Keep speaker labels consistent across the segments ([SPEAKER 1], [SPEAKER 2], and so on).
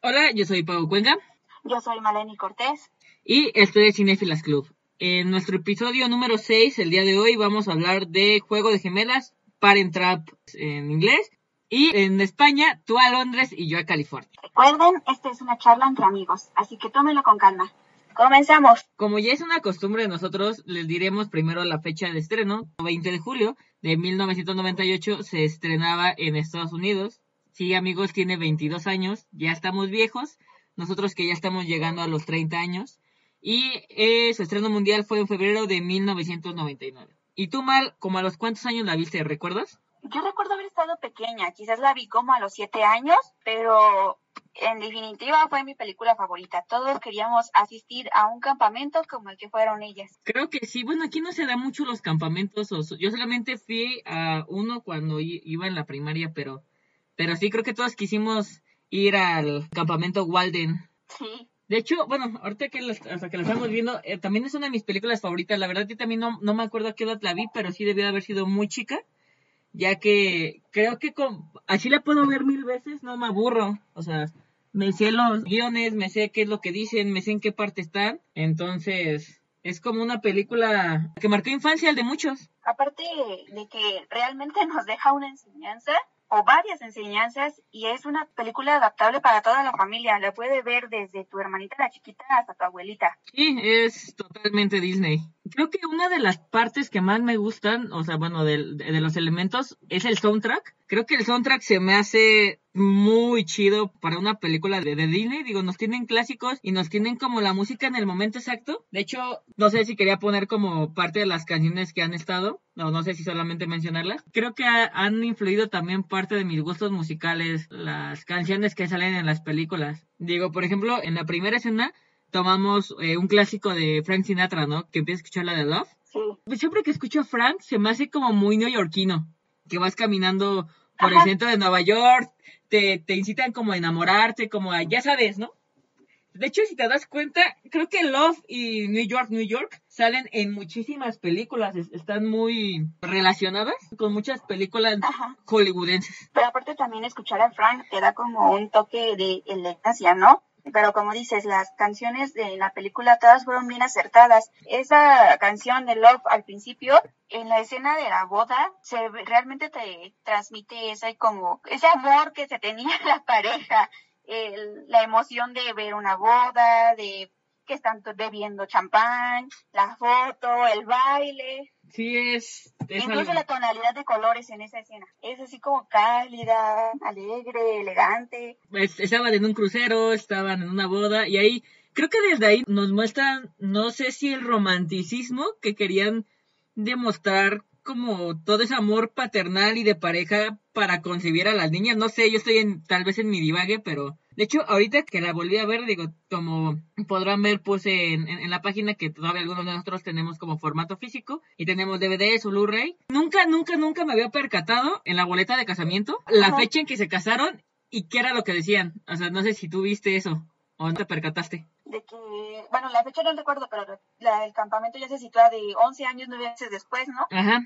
[SPEAKER 1] Hola, yo soy Pau Cuenca.
[SPEAKER 2] Yo soy Maleni Cortés.
[SPEAKER 1] Y esto es Cinefilas Club. En nuestro episodio número 6, el día de hoy, vamos a hablar de Juego de Gemelas, Parent Trap en inglés, y en España, tú a Londres y yo a California.
[SPEAKER 2] Recuerden, esta es una charla entre amigos, así que tómenlo con calma. Comenzamos.
[SPEAKER 1] Como ya es una costumbre de nosotros, les diremos primero la fecha de estreno. 20 de julio de 1998 se estrenaba en Estados Unidos. Sí, amigos, tiene 22 años, ya estamos viejos. Nosotros que ya estamos llegando a los 30 años. Y eh, su estreno mundial fue en febrero de 1999. ¿Y tú, Mal, como a los cuántos años la viste, recuerdas?
[SPEAKER 2] Yo recuerdo haber estado pequeña, quizás la vi como a los 7 años, pero en definitiva fue mi película favorita. Todos queríamos asistir a un campamento como el que fueron ellas.
[SPEAKER 1] Creo que sí. Bueno, aquí no se da mucho los campamentos. Yo solamente fui a uno cuando iba en la primaria, pero, pero sí creo que todos quisimos ir al campamento Walden.
[SPEAKER 2] Sí.
[SPEAKER 1] De hecho, bueno, ahorita que, hasta que lo estamos viendo, eh, también es una de mis películas favoritas. La verdad, yo también no, no me acuerdo a qué edad la vi, pero sí debió haber sido muy chica ya que creo que con, así la puedo ver mil veces, no me aburro, o sea, me sé los guiones, me sé qué es lo que dicen, me sé en qué parte están, entonces es como una película que marcó infancia al de muchos.
[SPEAKER 2] Aparte de que realmente nos deja una enseñanza, o varias enseñanzas y es una película adaptable para toda la familia. La puede ver desde tu hermanita la chiquita hasta tu abuelita.
[SPEAKER 1] Sí, es totalmente Disney. Creo que una de las partes que más me gustan, o sea, bueno, de, de los elementos, es el soundtrack. Creo que el soundtrack se me hace muy chido para una película de, Disney. Digo, nos tienen clásicos y nos tienen como la música en el momento exacto. De hecho, no sé si quería poner como parte de las canciones que han estado. No, no sé si solamente mencionarlas. Creo que han influido también parte de mis gustos musicales, las canciones que salen en las películas. Digo, por ejemplo, en la primera escena tomamos eh, un clásico de Frank Sinatra, ¿no? Que empieza a escuchar la de Love.
[SPEAKER 2] Sí.
[SPEAKER 1] Siempre que escucho a Frank se me hace como muy neoyorquino. Que vas caminando por el centro de Nueva York, te, te incitan como a enamorarte, como a, ya sabes, ¿no? De hecho, si te das cuenta, creo que Love y New York, New York salen en muchísimas películas, están muy relacionadas con muchas películas hollywoodenses.
[SPEAKER 2] Pero aparte también escuchar a Frank te da como un toque de elegancia, ¿no? Pero como dices, las canciones de la película todas fueron bien acertadas. Esa canción de Love al principio, en la escena de la boda, se realmente te transmite ese como ese amor que se tenía en la pareja, la emoción de ver una boda, de que están bebiendo champán, la foto, el baile.
[SPEAKER 1] Sí, es.
[SPEAKER 2] Incluso la tonalidad de colores en esa escena. Es así como cálida, alegre, elegante.
[SPEAKER 1] estaban en un crucero, estaban en una boda y ahí. Creo que desde ahí nos muestran, no sé si el romanticismo que querían demostrar como todo ese amor paternal y de pareja para concebir a las niñas. No sé, yo estoy en, tal vez en mi divague, pero de hecho, ahorita que la volví a ver, digo, como podrán ver, puse en, en, la página que todavía algunos de nosotros tenemos como formato físico y tenemos DVDs o Blu-ray. Nunca, nunca, nunca me había percatado en la boleta de casamiento la fecha en que se casaron y qué era lo que decían. O sea, no sé si tú viste eso o no te percataste.
[SPEAKER 2] De que, bueno, la fecha no recuerdo, pero la del campamento ya se sitúa de 11 años, 9 meses después, ¿no?
[SPEAKER 1] Ajá.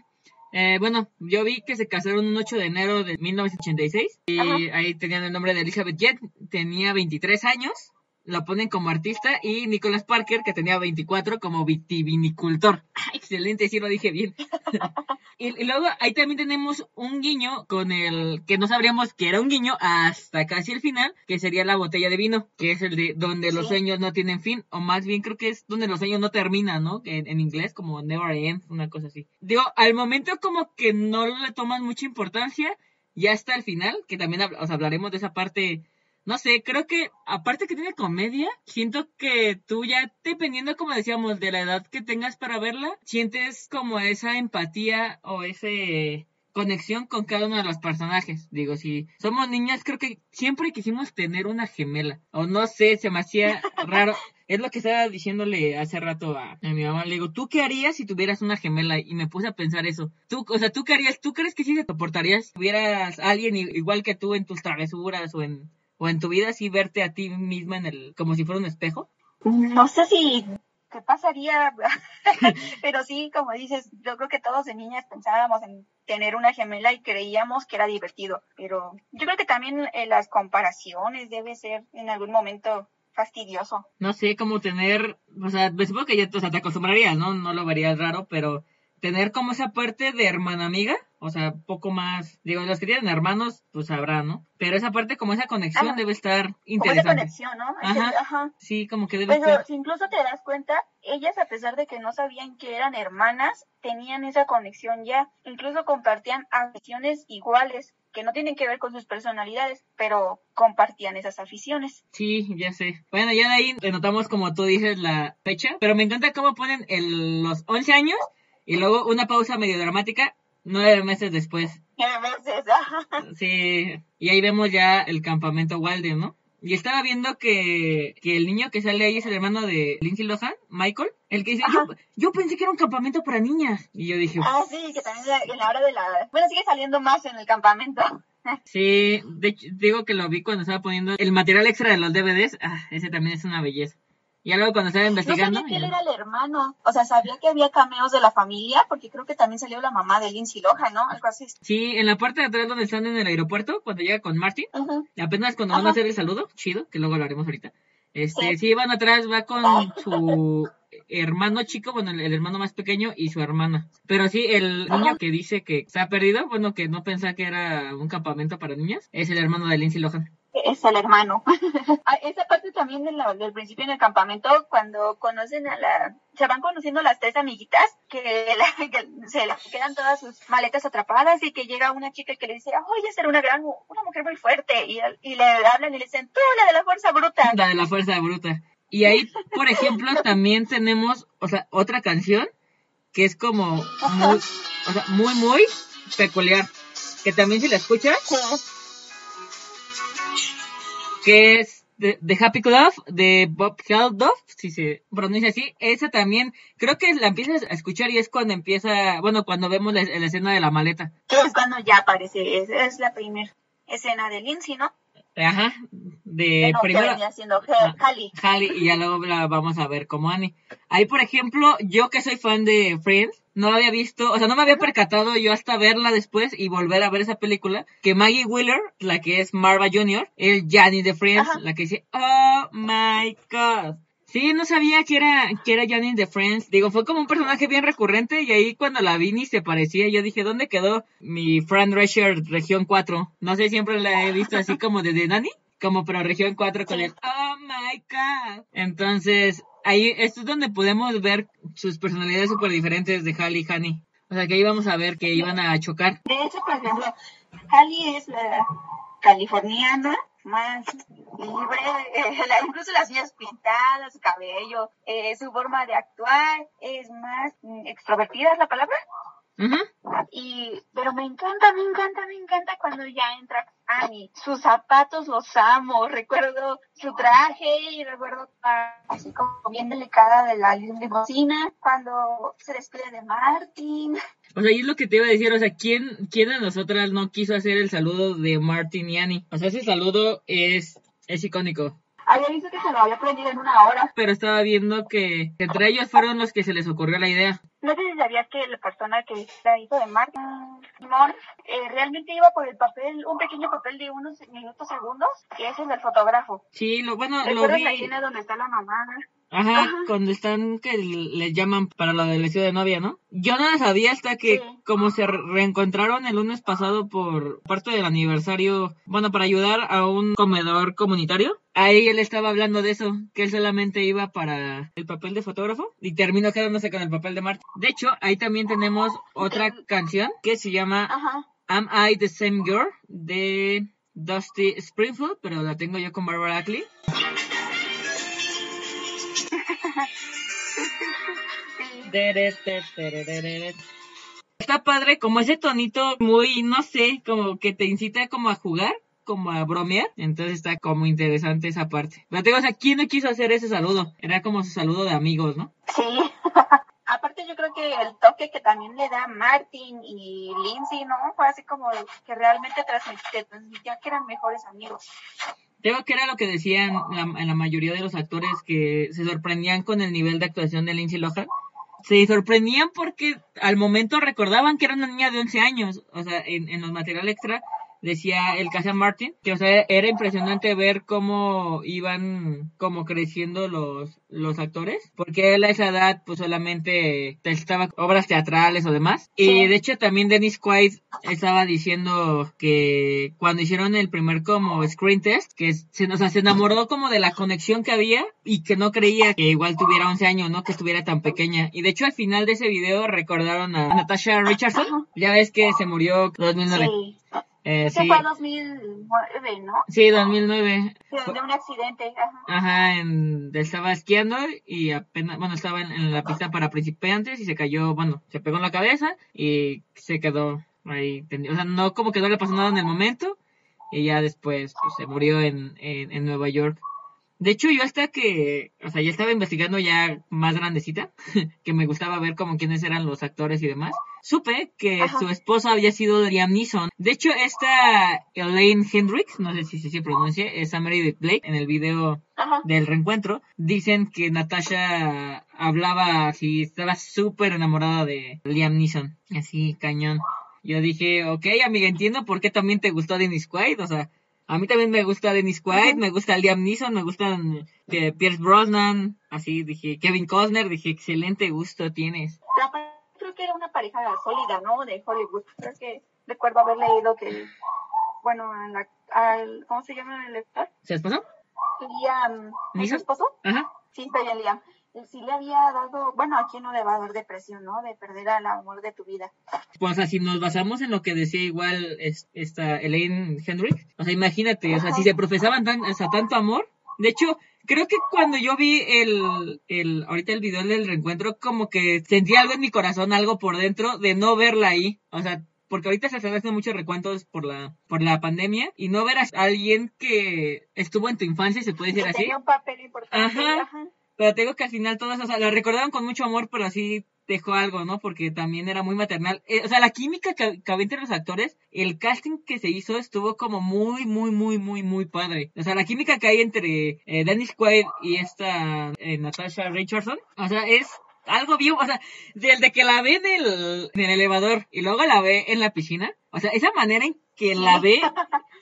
[SPEAKER 1] Eh, bueno, yo vi que se casaron un 8 de enero de 1986 y ahí tenían el nombre de Elizabeth Jett, tenía 23 años, la ponen como artista y Nicholas Parker que tenía 24 como vitivinicultor. excelente, sí lo dije bien. y, luego ahí también tenemos un guiño con el que no sabríamos que era un guiño hasta casi el final, que sería la botella de vino, que es el de donde los sueños no tienen fin, o más bien creo que es donde los sueños no terminan, ¿no? En, en inglés, como never end, una cosa así. Digo, al momento como que no le toman mucha importancia, ya hasta el final, que también os hablaremos de esa parte no sé, creo que aparte que tiene comedia, siento que tú ya dependiendo como decíamos de la edad que tengas para verla, sientes como esa empatía o ese conexión con cada uno de los personajes. Digo, si somos niñas, creo que siempre quisimos tener una gemela. O no sé, se me hacía raro. Es lo que estaba diciéndole hace rato a, mi mamá. Le digo, ¿tú qué harías si tuvieras una gemela? Y me puse a pensar eso. Tú, o sea, ¿tú qué harías? ¿Tú crees que sí te soportarías si tuvieras alguien igual que tú en tus travesuras o en o en tu vida sí verte a ti misma en el como si fuera un espejo?
[SPEAKER 2] No sé si ¿qué pasaría? Pero sí, como dices, yo creo que todos de niñas pensábamos en tener una gemela y creíamos que era divertido. Pero yo creo que también eh, las comparaciones debe ser en algún momento fastidioso.
[SPEAKER 1] No sé, cómo tener, o sea, me supongo que ya o sea, te acostumbrarías, ¿no? No lo verías raro, pero tener como esa parte de hermana amiga, o sea, poco más, digo, los que tienen hermanos, pues sabrán, ¿no? Pero esa parte, como esa conexión debe estar interesante.
[SPEAKER 2] Como esa conexión, ¿no?
[SPEAKER 1] Ajá,
[SPEAKER 2] Ajá.
[SPEAKER 1] Sí, como que debe
[SPEAKER 2] Pero
[SPEAKER 1] estar.
[SPEAKER 2] si incluso te das cuenta, ellas a pesar de que no sabían que eran hermanas, tenían esa conexión ya. Incluso compartían aficiones iguales, que no tienen que ver con sus personalidades, pero compartían esas aficiones.
[SPEAKER 1] Sí, ya sé. Bueno, ya de ahí notamos como tú dices la fecha, pero me encanta cómo ponen el, los 11 años y luego una pausa medio dramática nueve meses después.
[SPEAKER 2] A veces, ajá.
[SPEAKER 1] Sí, y ahí vemos ya el campamento Walden, ¿no? Y estaba viendo que, que el niño que sale ahí es el hermano de Lindsay Lohan, Michael, el que dice, yo, yo pensé que era un campamento para niñas. Y yo dije,
[SPEAKER 2] Ah, sí, que también en la hora de la... Bueno, sigue saliendo más en el campamento.
[SPEAKER 1] sí, de hecho, digo que lo vi cuando estaba poniendo el material extra de los DVDs, ah, ese también es una belleza. Y luego cuando estaba
[SPEAKER 2] No
[SPEAKER 1] investigando...
[SPEAKER 2] sabía que él
[SPEAKER 1] ya-
[SPEAKER 2] era el hermano. O sea, sabía que había cameos de la familia, porque creo que también salió la mamá de Lindsay Lohan, ¿no? Algo así.
[SPEAKER 1] Sí, en la parte de atrás donde están en el aeropuerto, cuando llega con Martin,
[SPEAKER 2] Ujú.
[SPEAKER 1] apenas cuando van a hacer el saludo, chido, que luego lo haremos ahorita. Este,
[SPEAKER 2] Sí.
[SPEAKER 1] sí, van atrás, va con su hermano chico, bueno, el, el hermano más pequeño y su hermana. Pero sí, el
[SPEAKER 2] Ajá.
[SPEAKER 1] niño que dice que se ha perdido, bueno, que no pensaba que era un campamento para niñas, es el hermano de Lindsay Lohan.
[SPEAKER 2] Es el hermano. Ah, Esa parte también de la- del principio en el campamento, cuando conocen a la... Se van conociendo las tres amiguitas, que, la- que se quedan todas sus maletas atrapadas y que llega una chica que le dice, oye, ser una gran, una mujer muy fuerte. Y, y le hablan y le dicen, tú, la de la fuerza bruta.
[SPEAKER 1] La de la fuerza bruta. Y ahí, por ejemplo, también tenemos, o sea, otra canción que es como muy, o sea, muy, muy peculiar. Que también si la escuchas,
[SPEAKER 2] Sí.
[SPEAKER 1] Que es The, The Happy Club de Bob Geldof, si se pronuncia así. Esa también, creo que la empiezas a escuchar y es cuando empieza, bueno, cuando vemos la, la escena de la maleta.
[SPEAKER 2] Es cuando ya aparece, es, es la primera escena de Lindsay, ¿no?
[SPEAKER 1] Ajá, de
[SPEAKER 2] no,
[SPEAKER 1] primero
[SPEAKER 2] venía siendo
[SPEAKER 1] Ah.
[SPEAKER 2] Cali.
[SPEAKER 1] Halle y ya luego la vamos a ver como Annie. Ahí, por ejemplo, yo que soy fan de Friends, no la había visto, o sea, no me había percatado yo hasta verla después y volver a ver esa película, que Maggie Wheeler, la que es Marva Jr., el Janny de Friends,
[SPEAKER 2] Ajá.
[SPEAKER 1] la que dice, oh my god. Sí, no sabía que era, que era Janine de Friends. Digo, fue como un personaje bien recurrente y ahí cuando la vi ni se parecía, yo dije, ¿dónde quedó mi Fran Drescher Región 4? No sé, siempre la he visto así como desde Nani, como pero Región 4 con el, oh my god. Entonces, ahí, esto es donde podemos ver sus personalidades súper diferentes de Halle y Honey. O sea, que ahí vamos a ver que iban a chocar.
[SPEAKER 2] De hecho, por ejemplo, Cali es la californiana más libre, eh, incluso las uñas pintadas, su cabello, eh, su forma de actuar es más mm, extrovertida, es la palabra.
[SPEAKER 1] Ujú.
[SPEAKER 2] Y, pero me encanta, me encanta, me encanta cuando ya entra Annie. Sus zapatos los amo, recuerdo su traje y recuerdo así como bien delicada de la limusina, cuando se despide de Martin.
[SPEAKER 1] O sea, y es lo que te iba a decir, o sea, ¿quién, quién de nosotras no quiso hacer el saludo de Martin y Annie? O sea, ese saludo es, es icónico.
[SPEAKER 2] Había visto que se lo había aprendido en una hora.
[SPEAKER 1] Pero estaba viendo que entre ellos fueron los que se les ocurrió la idea.
[SPEAKER 2] No sé si sabías que la persona que era hijo de Martin, Simón, eh, realmente iba por el papel, un pequeño papel de unos minutos, segundos, que es el del fotógrafo.
[SPEAKER 1] Sí, lo bueno, lo
[SPEAKER 2] ¿Recuerdas la
[SPEAKER 1] vi.
[SPEAKER 2] escena donde está la mamá?
[SPEAKER 1] Ajá,
[SPEAKER 2] Ajá.
[SPEAKER 1] cuando están que les llaman para la elección de novia, ¿no? Yo no la sabía hasta que
[SPEAKER 2] Sí.
[SPEAKER 1] como se re- reencontraron el lunes pasado por parte del aniversario, bueno, para ayudar a un comedor comunitario. Ahí él estaba hablando de eso, que él solamente iba para el papel de fotógrafo y terminó quedándose con el papel de Martin. De hecho, ahí también tenemos otra canción que se llama
[SPEAKER 2] Ajá.
[SPEAKER 1] Am I the Same Girl de Dusty Springfield, pero la tengo yo con Barbara Ackley. Está padre, como ese tonito muy, no sé, como que te incita como a jugar, como a bromear. Entonces está como interesante esa parte. Pero te digo, o sea, ¿quién no quiso hacer ese saludo? Era como su saludo de amigos, ¿no?
[SPEAKER 2] Sí. Aparte yo creo que el toque que también le da Martin y Lindsay, ¿no? Fue así como que realmente transmit- te transmitía que eran mejores amigos.
[SPEAKER 1] Creo que era lo que decían la, mayoría de los actores que se sorprendían con el nivel de actuación de Lindsay Lohan. Se sorprendían porque al momento recordaban que era una niña de 11 años. O sea, en, en los material extra decía el Casa Martin, que o sea, era impresionante ver cómo iban como creciendo los, los actores, porque él a esa edad pues solamente estaba obras teatrales o demás. Y de hecho también Dennis Quaid estaba diciendo que cuando hicieron el primer como screen test, que se, nos se enamoró como de la conexión que había y que no creía que igual tuviera 11 años, ¿no? Que estuviera tan pequeña. Y de hecho al final de ese video recordaron a Natasha Richardson, ya ves que se murió 2009. Sí.
[SPEAKER 2] Eh, sí. fue 2009, ¿no?
[SPEAKER 1] Sí, 2009.
[SPEAKER 2] de un accidente, ajá.
[SPEAKER 1] Ajá, en, estaba esquiando y apenas, bueno, estaba en, la pista para principiantes y se cayó, bueno, se pegó en la cabeza y se quedó ahí. O sea, no como que no le pasó nada en el momento y ya después pues, se murió en, en, en Nueva York. De hecho, yo hasta que, o sea, ya estaba investigando ya más grandecita, que me gustaba ver como quiénes eran los actores y demás, supe que su esposa había sido Liam Neeson. De hecho, esta Elaine Hendricks, no sé si se pronuncia, es Meredith Blake en el video del reencuentro, dicen que Natasha hablaba así, estaba súper enamorada de Liam Neeson, así cañón. Yo dije, ok, amiga, entiendo por qué también te gustó Dennis Quaid, o sea, a mí también me gusta Dennis Quaid, me gusta Liam Neeson, me gustan eh, Pierce Brosnan, así dije, Kevin Costner, dije, excelente gusto tienes.
[SPEAKER 2] Creo que era una pareja sólida, ¿no? De Hollywood. Creo que recuerdo haber leído que, bueno, la, al, ¿cómo se llama el lector?
[SPEAKER 1] ¿Su esposo?
[SPEAKER 2] Liam, ¿su esposo? Ajá. Sí, está bien, Liam sí le había dado, bueno, aquí no le va a dar depresión, ¿no? De perder al amor de tu vida.
[SPEAKER 1] Pues así nos basamos en lo que decía igual esta Elaine Hendrick, o sea, imagínate, o sea, si se profesaban tan, o sea, tanto amor, de hecho, creo que cuando yo vi el, el, ahorita el video del reencuentro, como que sentí algo en mi corazón, algo por dentro, de no verla ahí, o sea, porque ahorita se están haciendo muchos recuentos por la por la pandemia y no ver a alguien que estuvo en tu infancia, se puede decir así.
[SPEAKER 2] Tenía un papel importante.
[SPEAKER 1] Ajá. Ajá. Pero te digo que al final todas, o sea, la recordaron con mucho amor, pero así dejó algo, ¿no? Porque también era muy maternal. Eh, o sea, la química que, había entre los actores, el casting que se hizo estuvo como muy, muy, muy, muy, muy padre. O sea, la química que hay entre eh, Dennis Quaid y esta eh, Natasha Richardson, o sea, es algo bien, o sea, desde que la ve en el, en el elevador y luego la ve en la piscina, o sea, esa manera en que la ve,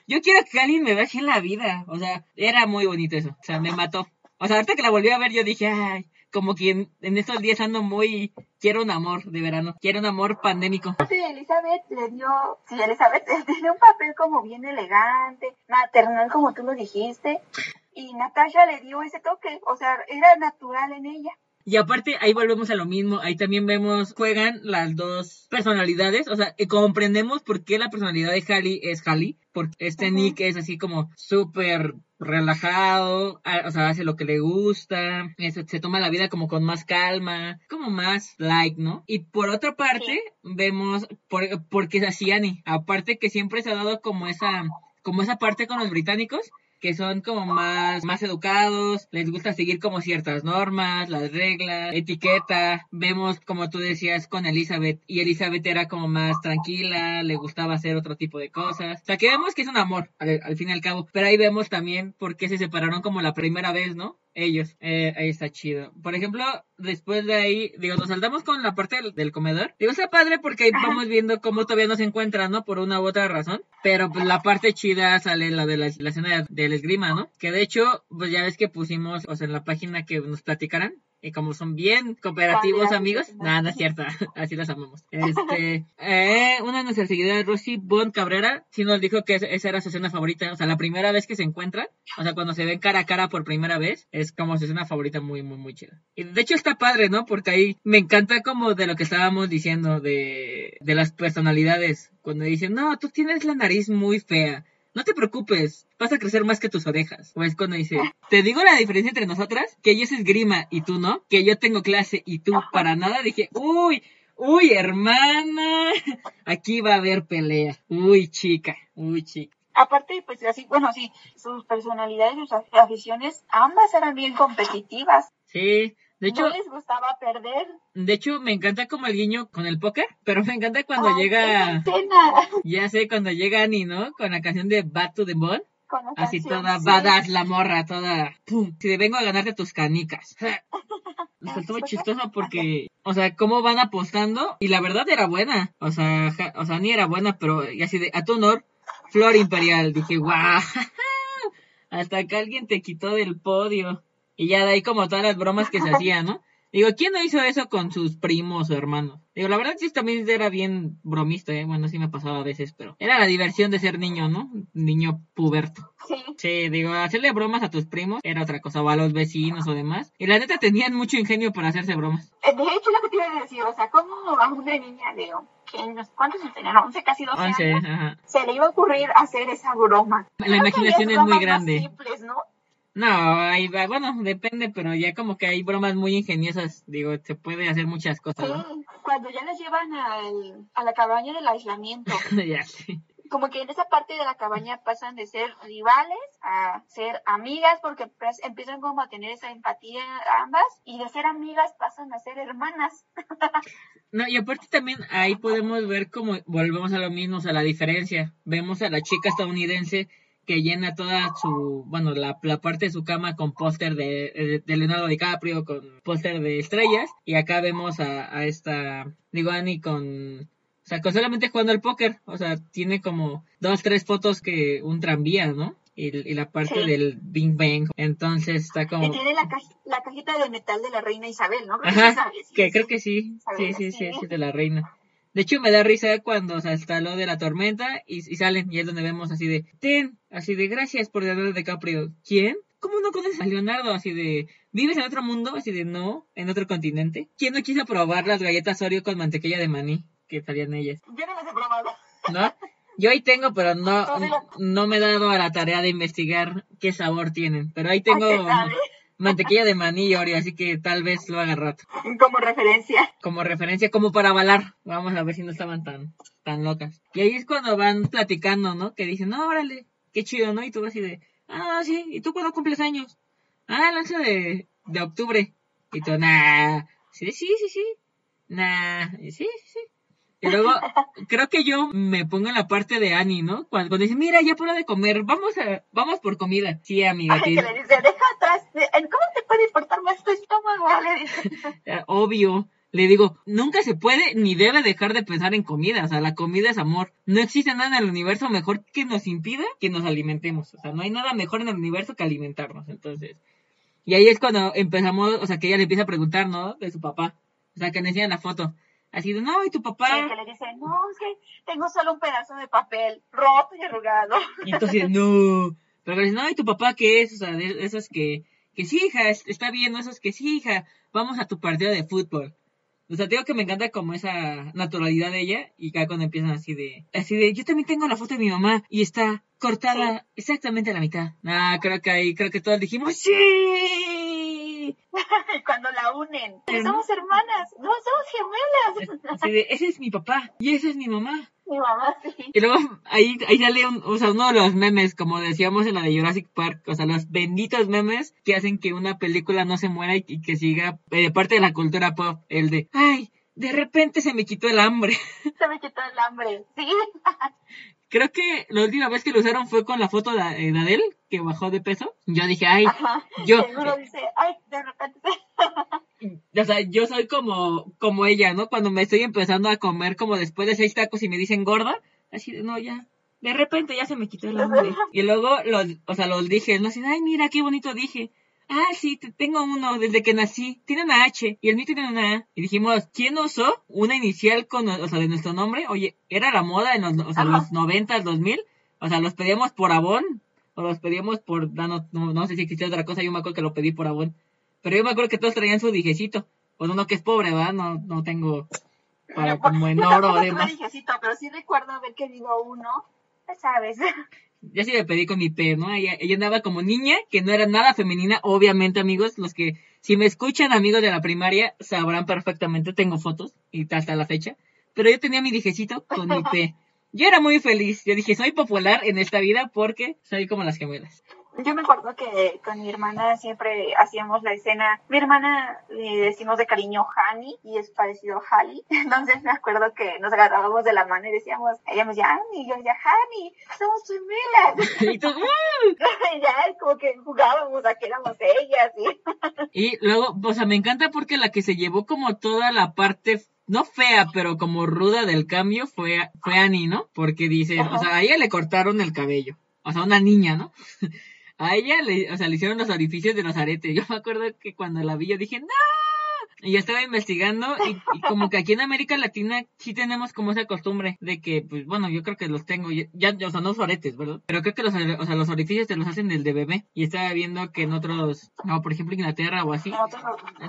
[SPEAKER 1] yo quiero que alguien me vea así en la vida, o sea, era muy bonito eso, o sea, me mató. O sea, ahorita que la volví a ver, yo dije, ay, como que en, estos días ando muy, quiero un amor de verano, quiero un amor pandémico.
[SPEAKER 2] Sí, Elizabeth le dio, sí, Elizabeth dio un papel como bien elegante, maternal como tú lo dijiste, y Natasha le dio ese toque, o sea, era natural en ella.
[SPEAKER 1] Y aparte, ahí volvemos a lo mismo, ahí también vemos, juegan las dos personalidades, o sea, comprendemos por qué la personalidad de Hallie es Hallie, porque este Nick es así como súper relajado, o sea, hace lo que le gusta, se, toma la vida como con más calma, como más like, ¿no? Y por otra parte, vemos, por, porque es así Annie, aparte que siempre se ha dado como esa, como esa parte con los británicos, que son como más, más educados, les gusta seguir como ciertas normas, las reglas, etiqueta. Vemos, como tú decías, con Elizabeth, y Elizabeth era como más tranquila, le gustaba hacer otro tipo de cosas. O sea, que vemos que es un amor, al, al fin y al cabo. Pero ahí vemos también por qué se separaron como la primera vez, ¿no? Ellos. Eh, ahí está chido. Por ejemplo, después de ahí, digo, nos saltamos con la parte del, comedor. Digo, está padre porque ahí vamos viendo cómo todavía no se encuentran, ¿no? Por una u otra razón. Pero pues la parte chida sale la de la, la escena del esgrima, ¿no? Que de hecho, pues ya ves que pusimos, o sea, en la página que nos platicaran, y como son bien cooperativos amigos, nada, no es cierto, así los amamos. Este, eh, una de nuestras seguidoras, Rosy Bond Cabrera, sí nos dijo que esa era su escena favorita, o sea, la primera vez que se encuentran, o sea, cuando se ven cara a cara por primera vez, es como su escena favorita muy, muy, muy chida. Y de hecho está padre, ¿no? Porque ahí me encanta como de lo que estábamos diciendo de, de las personalidades, cuando dicen, no, tú tienes la nariz muy fea no te preocupes, vas a crecer más que tus orejas. O es cuando dice, te digo la diferencia entre nosotras, que ella es esgrima y tú no, que yo tengo clase y tú para nada. Dije, uy, uy, hermana, aquí va a haber pelea. Uy, chica, uy, chica.
[SPEAKER 2] Aparte, pues así, bueno, sí, sus personalidades, sus aficiones, ambas eran bien competitivas.
[SPEAKER 1] Sí, de hecho,
[SPEAKER 2] no les gustaba perder.
[SPEAKER 1] De hecho, me encanta como el guiño con el póker, pero me encanta cuando llega. Ya sé, cuando llega Annie, ¿no? Con la canción de Bad to the
[SPEAKER 2] la
[SPEAKER 1] Así
[SPEAKER 2] canción,
[SPEAKER 1] toda
[SPEAKER 2] sí.
[SPEAKER 1] badass la morra, toda pum. Si vengo a ganarte tus canicas. Pues estuvo
[SPEAKER 2] ¿Escuchas?
[SPEAKER 1] chistoso porque, o sea, cómo van apostando y la verdad era buena. O sea, ja- o sea, ni era buena, pero y así de, a tu honor, Flor Imperial. Dije, guau, hasta que alguien te quitó del podio. Y ya de ahí como todas las bromas que se hacían, ¿no? Digo, ¿quién no hizo eso con sus primos o hermanos? Digo, la verdad sí también era bien bromista, ¿eh? Bueno, sí me pasaba a veces, pero era la diversión de ser niño, ¿no? Niño puberto.
[SPEAKER 2] Sí.
[SPEAKER 1] Sí, digo, hacerle bromas a tus primos era otra cosa, o a los vecinos o demás. Y la neta tenían mucho ingenio para hacerse bromas.
[SPEAKER 2] Eh, De hecho, lo que te iba a decir, o sea, ¿cómo a una niña de. ¿cuántos años tenía? No, 11, casi 12
[SPEAKER 1] Once,
[SPEAKER 2] años,
[SPEAKER 1] ajá.
[SPEAKER 2] se le iba a ocurrir hacer esa broma?
[SPEAKER 1] La
[SPEAKER 2] Creo
[SPEAKER 1] imaginación es muy grande.
[SPEAKER 2] simples, ¿no?
[SPEAKER 1] No, va, bueno, depende, pero ya como que hay bromas muy ingeniosas. Digo, se puede hacer muchas cosas, ¿no?
[SPEAKER 2] Sí, cuando ya las llevan al, a la cabaña del aislamiento,
[SPEAKER 1] ya, sí.
[SPEAKER 2] como que en esa parte de la cabaña pasan de ser rivales a ser amigas porque pues, empiezan como a tener esa empatía ambas y de ser amigas pasan a ser hermanas.
[SPEAKER 1] No, y aparte también ahí podemos ver como volvemos a lo mismo, o sea, la diferencia. Vemos a la chica estadounidense que llena toda su, bueno, la, la parte de su cama con póster de, de, de Leonardo DiCaprio, con póster de estrellas, y acá vemos a, a esta, digo, Annie con, o sea, con solamente jugando al póker, o sea, tiene como dos, tres fotos que un tranvía, ¿no? Y, y la parte
[SPEAKER 2] Sí.
[SPEAKER 1] del Bing Bang, entonces está como...
[SPEAKER 2] tiene la, la cajita de metal de la reina Isabel, ¿no? Creo que
[SPEAKER 1] Ajá,
[SPEAKER 2] sí,
[SPEAKER 1] que
[SPEAKER 2] sí.
[SPEAKER 1] creo que sí, sí, sí. sí, de la reina. De hecho, me da risa cuando o sea, está lo de la tormenta y, y salen, y es donde vemos así de, ten, así de, gracias por Leonardo DiCaprio. ¿Quién? ¿Cómo no conoces a Leonardo? Así de, ¿vives en otro mundo? Así de, no, en otro continente. ¿Quién no quiso probar las galletas Oreo con mantequilla de maní que salían ellas?
[SPEAKER 2] Yo no las he probado.
[SPEAKER 1] ¿No? Yo ahí tengo, pero no, no me he dado a la tarea de investigar qué sabor tienen. Pero ahí tengo. Mantequilla de maní y Oreo, así que tal vez lo haga rato
[SPEAKER 2] Como referencia.
[SPEAKER 1] como referencia, como para avalar. Vamos a ver si no estaban tan, tan locas. Y ahí es cuando van platicando, ¿no? Que dicen, no, órale, qué chido, ¿no? Y tú vas así de, ah, sí, ¿y tú cuándo cumples años? Ah, el 11 de, de octubre. Y tú, nah, sí, sí, sí, sí, nah, sí, sí, sí. Y luego, creo que yo me pongo en la parte de Annie, ¿no? Cuando, cuando dice, mira, ya hora de comer, vamos a, vamos por comida. Sí, amiga,
[SPEAKER 2] Ay, que le dice, deja atrás. ¿Cómo te puede importar más tu estómago? Le dice.
[SPEAKER 1] Eh, obvio. Le digo, nunca se puede ni debe dejar de pensar en comida. O sea, la comida es amor. No existe nada en el universo mejor que nos impida que nos alimentemos. O sea, no hay nada mejor en el universo que alimentarnos. Entonces, y ahí es cuando empezamos, o sea, que ella le empieza a preguntar, ¿no? De su papá. O sea, que le enseña la foto. Así de, no, ¿y tu
[SPEAKER 2] Sí,
[SPEAKER 1] papá?
[SPEAKER 2] que le dice, no, es que tengo solo un pedazo de papel roto y arrugado.
[SPEAKER 1] Y entonces, no. Pero le dice, no, ¿y tu papá qué es? O sea, de esos que, que sí, hija, es- está bien, ¿no? Esos que sí, hija, vamos a tu partido de fútbol. O sea, digo que me encanta como esa naturalidad de ella y acá cuando empiezan así de, así de, yo también tengo la foto de mi mamá y está cortada exactamente a la mitad. Ah, creo que ahí, creo que todos dijimos, sí.
[SPEAKER 2] Y cuando la unen, somos hermanas, no, somos gemelas.
[SPEAKER 1] Así de, ese es mi papá y esa es mi mamá.
[SPEAKER 2] Mi mamá sí.
[SPEAKER 1] Y luego ahí, ahí sale un, o sea, uno de los memes, como decíamos en la de Jurassic Park, o sea, los benditos memes que hacen que una película no se muera y, y que siga eh, parte de la cultura pop, el de, ay, de repente se me quitó el hambre.
[SPEAKER 2] Se me quitó el hambre. Sí.
[SPEAKER 1] Creo que la última vez que lo usaron fue con la foto de, eh, de Adele, que bajó de peso. Yo dije, ay,
[SPEAKER 2] Ajá.
[SPEAKER 1] yo,
[SPEAKER 2] Seguro dice, ay, de repente
[SPEAKER 1] o sea, yo soy como, como ella, ¿no? Cuando me estoy empezando a comer como después de seis tacos y me dicen gorda, así de, no, ya, de repente ya se me quitó el hambre. Y luego, los, o sea, los dije, no así, ay, mira, qué bonito dije. Ah, sí, te- tengo uno desde que nací. Tiene una H y el mío tiene una A. Y dijimos, ¿quién usó una inicial con, o sea, de nuestro nombre? Oye, era la moda en los, o sea, los 90, 2000. O sea, los pedíamos por Avon o los pedíamos por, no, no, sé si existía otra cosa, yo me acuerdo que lo pedí por Avon. Pero yo me acuerdo que todos traían su dijecito. Pues uno que es pobre, ¿verdad? No, no tengo para como en oro o demás.
[SPEAKER 2] dijecito, pero sí recuerdo haber querido uno. Sabes.
[SPEAKER 1] Ya sí le pedí con mi P, ¿no? Ella, ella andaba como niña, que no era nada femenina, obviamente, amigos. Los que, si me escuchan, amigos de la primaria, sabrán perfectamente, tengo fotos, y hasta la fecha. Pero yo tenía mi dijecito con mi P. Yo era muy feliz. Yo dije, soy popular en esta vida porque soy como las gemelas.
[SPEAKER 2] Yo me acuerdo que con mi hermana siempre hacíamos la escena. Mi hermana le decimos de cariño Hani y es parecido a Hali. Entonces me acuerdo que nos agarrábamos de la mano y decíamos, ella me decía, y yo decía, Hani, somos gemelas.
[SPEAKER 1] Y tú, ¡uh!
[SPEAKER 2] Ya es como que jugábamos a que éramos ellas. Y...
[SPEAKER 1] Y luego, o sea, me encanta porque la que se llevó como toda la parte no fea, pero como ruda del cambio fue, fue Annie, ¿no? Porque dice, o sea, a ella le cortaron el cabello. O sea, una niña, ¿no? A ella le, o sea, le hicieron los orificios de los aretes. Yo me acuerdo que cuando la vi yo dije, ¡No! Y yo estaba investigando y, y como que aquí en América Latina sí tenemos como esa costumbre de que, pues bueno, yo creo que los tengo, ya, ya o sea, no aretes, ¿verdad? Pero creo que los, o sea, los orificios te los hacen del de bebé. Y estaba viendo que en otros, no, por ejemplo Inglaterra o así,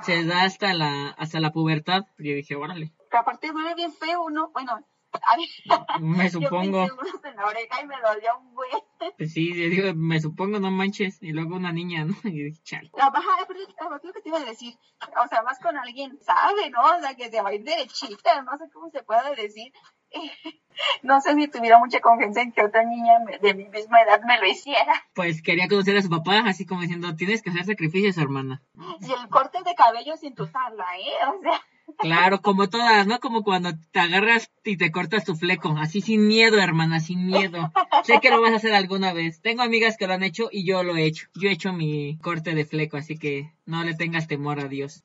[SPEAKER 1] se da hasta la, hasta la pubertad. Y yo dije, órale,
[SPEAKER 2] aparte duele bien feo, ¿no? Bueno, a mí,
[SPEAKER 1] me
[SPEAKER 2] yo
[SPEAKER 1] supongo.
[SPEAKER 2] me hice unos en la oreja y me dolió un buen.
[SPEAKER 1] Pues sí, yo digo, me supongo, no manches. Y luego una niña, ¿no? Y yo dije, chale.
[SPEAKER 2] La baja, aparte, aparte lo que te iba a decir, o sea, más con alguien, sabe, ¿no? O sea, que se va a ir derechita, no sé cómo se puede decir. No sé si tuviera mucha confianza en que otra niña me- de mi misma edad me lo hiciera.
[SPEAKER 1] Pues quería conocer a su papá, así como diciendo, tienes que hacer sacrificios, hermana.
[SPEAKER 2] Y el corte de cabello sin tusarla, ¿eh? O sea,
[SPEAKER 1] Claro, como todas, ¿no? Como cuando te agarras y te cortas tu fleco, así sin miedo, hermana, sin miedo. Sé que lo vas a hacer alguna vez. Tengo amigas que lo han hecho y yo lo he hecho. Yo he hecho mi corte de fleco, así que no le tengas temor a Dios.